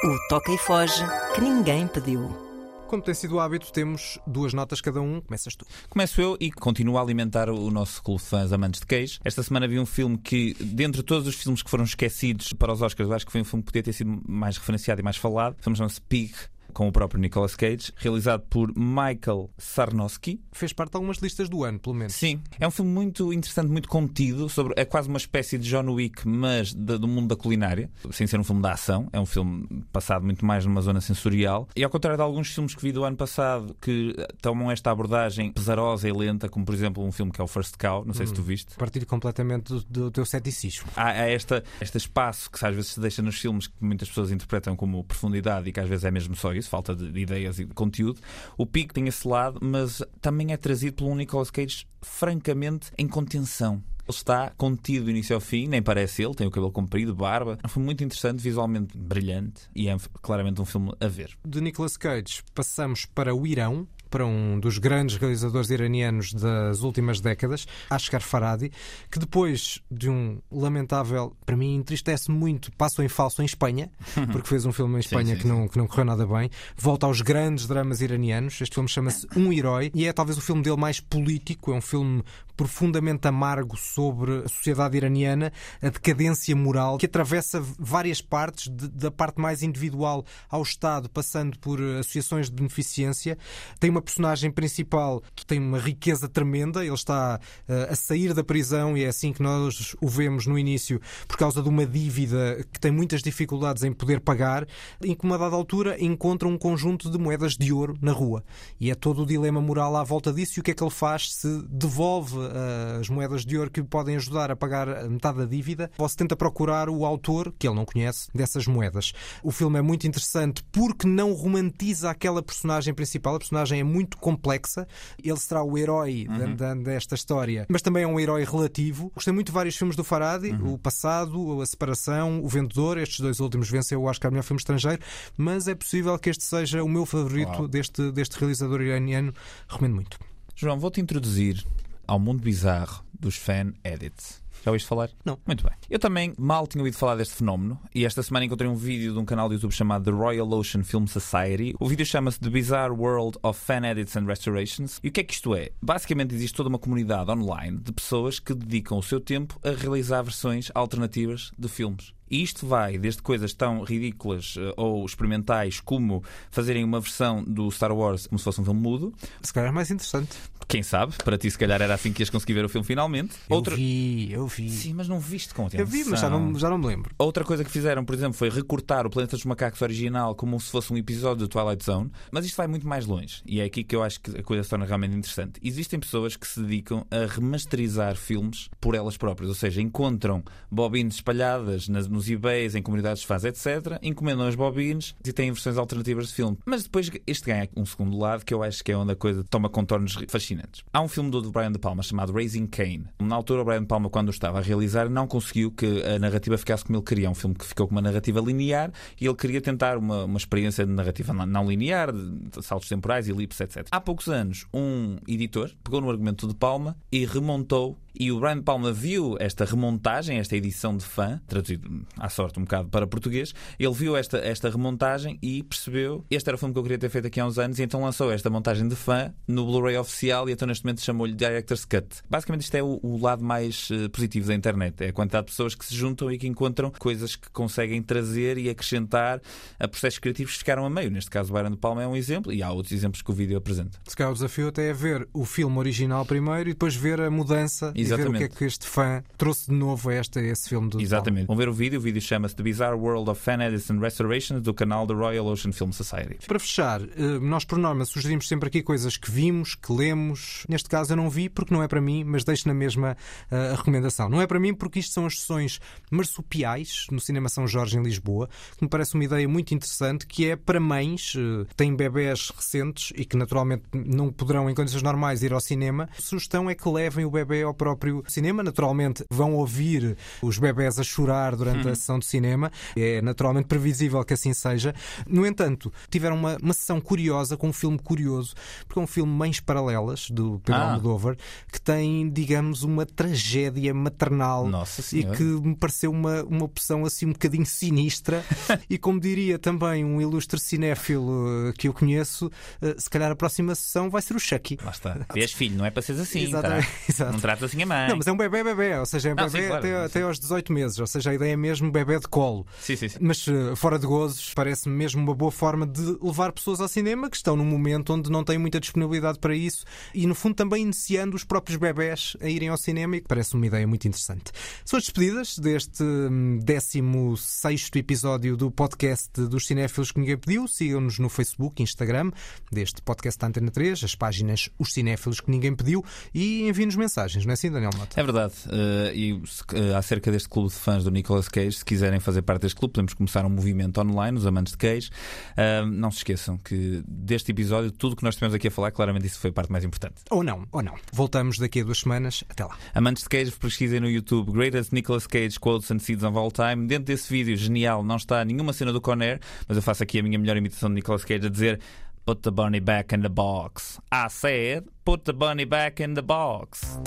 O toca e foge que ninguém pediu. Como tem sido o hábito, temos duas notas cada um. Começas tu. Começo eu e continuo a alimentar o nosso clube de fãs amantes de queijo. Esta semana vi um filme que, dentre todos os filmes que foram esquecidos para os Oscars, eu acho que foi um filme que podia ter sido mais referenciado e mais falado. O filme chama-se Pig. Com o próprio Nicolas Cage, realizado por Michael Sarnowski. Fez parte de algumas listas do ano, pelo menos. Sim, é um filme muito interessante, muito contido, sobre, é quase uma espécie de John Wick, mas de, do mundo da culinária, sem ser um filme de ação. É um filme passado muito mais numa zona sensorial. E ao contrário de alguns filmes que vi do ano passado que tomam esta abordagem pesarosa e lenta, como por exemplo um filme que é o First Cow, não sei Hum. se tu viste. Partilho completamente do, do teu ceticismo. Há, há esta, este espaço que às vezes se deixa nos filmes que muitas pessoas interpretam como profundidade e que às vezes é mesmo só isso, falta de, de ideias e de conteúdo. O Pico tem esse lado, mas também é trazido por um Nicolas Cage francamente em contenção. Ele está contido do início ao fim, nem parece ele, tem o cabelo comprido, barba. Foi muito interessante, visualmente brilhante e é claramente um filme a ver. De Nicolas Cage, passamos para o Irão, para um dos grandes realizadores iranianos das últimas décadas, Ashgar Farhadi, que depois de um lamentável, para mim entristece muito, passo em falso em Espanha, porque fez um filme em Espanha Sim, sim, que, não, que não correu nada bem, volta aos grandes dramas iranianos. Este filme chama-se Um Herói e é talvez o filme dele mais político, é um filme profundamente amargo sobre a sociedade iraniana, a decadência moral, que atravessa várias partes, de- da parte mais individual ao Estado, passando por associações de beneficência. Tem uma personagem principal que tem uma riqueza tremenda, ele está eh, a sair da prisão e é assim que nós o vemos no início, por causa de uma dívida que tem muitas dificuldades em poder pagar, em que, uma dada altura, encontra um conjunto de moedas de ouro na rua. E é todo o dilema moral à volta disso e o que é que ele faz se devolve eh, as moedas de ouro que podem ajudar a pagar metade da dívida, ou se tenta procurar o autor, que ele não conhece, dessas moedas. O filme é muito interessante porque não romantiza aquela personagem principal. A personagem é muito complexa. Ele será o herói Uhum. da- desta história, mas também é um herói relativo. Gostei muito de vários filmes do Faradi, Uhum. O Passado, A Separação, O Vendedor. Estes dois últimos venceu o Oscar melhor filme estrangeiro, mas é possível que este seja o meu favorito Uau. deste, deste realizador iraniano. Recomendo muito. João, vou-te introduzir ao mundo bizarro dos fan edits. Já ouviste falar? Não. Muito bem. Eu também mal tinha ouvido falar deste fenómeno e esta semana encontrei um vídeo de um canal de YouTube chamado The Royal Ocean Film Society. O vídeo chama-se The Bizarre World of Fan Edits and Restorations. E o que é que isto é? Basicamente existe toda uma comunidade online de pessoas que dedicam o seu tempo a realizar versões alternativas de filmes. E isto vai desde coisas tão ridículas eh, ou experimentais como fazerem uma versão do Star Wars como se fosse um filme mudo. Se calhar é mais interessante. Quem sabe? Para ti, se calhar, era assim que ias conseguir ver o filme finalmente. Eu vi, eu vi. Sim, mas não viste com atenção. Eu vi, mas já não, já não me lembro. Outra coisa que fizeram, por exemplo, foi recortar o Planeta dos Macacos original como se fosse um episódio do Twilight Zone. Mas isto vai muito mais longe. E é aqui que eu acho que a coisa se torna realmente interessante. Existem pessoas que se dedicam a remasterizar filmes por elas próprias. Ou seja, encontram bobines espalhadas nas, nos eBays, em comunidades de fãs, etc. Encomendam as bobines e têm versões alternativas de filme. Mas depois este ganha um segundo lado que eu acho que é onde a coisa toma contornos fascinantes. Há um filme do Brian De Palma chamado Raising Cain. Na altura, o Brian De Palma, quando o estava a realizar, não conseguiu que a narrativa ficasse como ele queria. É um filme que ficou com uma narrativa linear e ele queria tentar uma, uma experiência de narrativa não linear, de saltos temporais, elipses, etc. Há poucos anos, um editor pegou no argumento de Palma e remontou. E o Brian Palma viu esta remontagem, esta edição de fã, traduzido à sorte um bocado para português. Ele viu esta, esta remontagem e percebeu este era o filme que eu queria ter feito aqui há uns anos e então lançou esta montagem de fã no Blu-ray oficial e então neste momento chamou-lhe Director's Cut. Basicamente isto é o, o lado mais eh, positivo da internet. É a quantidade de pessoas que se juntam e que encontram coisas que conseguem trazer e acrescentar a processos criativos que ficaram a meio. Neste caso, o Brian De Palma é um exemplo e há outros exemplos que o vídeo apresenta. Se calhar o desafio até é ver o filme original primeiro e depois ver a mudança e ver o que é Exatamente. que este fã trouxe de novo a, este, a esse filme do Exatamente. Vão ver o vídeo. O vídeo chama-se The Bizarre World of Fan Edits and Restorations do canal da Royal Ocean Film Society. Para fechar, eh, nós por norma sugerimos sempre aqui coisas que vimos, que lemos. Neste caso eu não vi porque não é para mim, mas deixo na mesma eh, a recomendação. Não é para mim porque isto são as sessões marsupiais no Cinema São Jorge em Lisboa, que me parece uma ideia muito interessante, que é para mães eh, que têm bebés recentes e que naturalmente não poderão em condições normais ir ao cinema. A sugestão é que levem o bebê ao próprio cinema. Naturalmente vão ouvir os bebés a chorar durante a sessão de cinema. É naturalmente previsível que assim seja. No entanto, tiveram uma, uma sessão curiosa com um filme curioso, porque é um filme Mães Paralelas, do Pedro Ah. Almodóvar, que tem, digamos, uma tragédia maternal e que me pareceu uma, uma opção assim um bocadinho sinistra. e como diria também um ilustre cinéfilo eh, que eu conheço, eh, se calhar a próxima sessão vai ser o Chucky. Lá está. Vês filho, não é para seres assim. Exatamente, tá? Não tratas assim mãe. Não, mas é um bebê bebê, ou seja, é um Não, bebê sim, claro, até, sim. até aos 18 meses, ou seja, a ideia é mesmo bebê de colo. Sim, sim, sim. Mas eh, fora de gozos, parece-me mesmo uma boa forma de levar pessoas ao cinema que estão num momento onde não têm muita disponibilidade para isso e, no fundo, também iniciando os próprios bebés a irem ao cinema e que parece uma ideia muito interessante. São as despedidas deste hum, 16 episódio do podcast dos cinéfilos que ninguém pediu. Sigam-nos no Facebook, Instagram, deste podcast da Antena 3, as páginas Os Cinéfilos que ninguém pediu e enviem-nos mensagens, não é assim, Daniel Mota? É verdade. Eh, e eh, acerca deste clube de fãs do Nicolas Cage, se quiserem fazer parte deste clube, podemos começar um movimento online, os amantes de Cage. Ah, não se esqueçam que deste episódio, tudo que nós estivemos aqui a falar, claramente isso foi a parte mais importante. Ou não, ou não. Voltamos daqui a duas semanas. Até lá. Amantes de Cage, pesquisem no YouTube Greatest Nicolas Cage Quotes and Seeds of All Time. Dentro desse vídeo genial não está nenhuma cena do Conair, mas eu faço aqui a minha melhor imitação de Nicolas Cage a dizer Put the bunny back in the box. I said, put the bunny back in the box.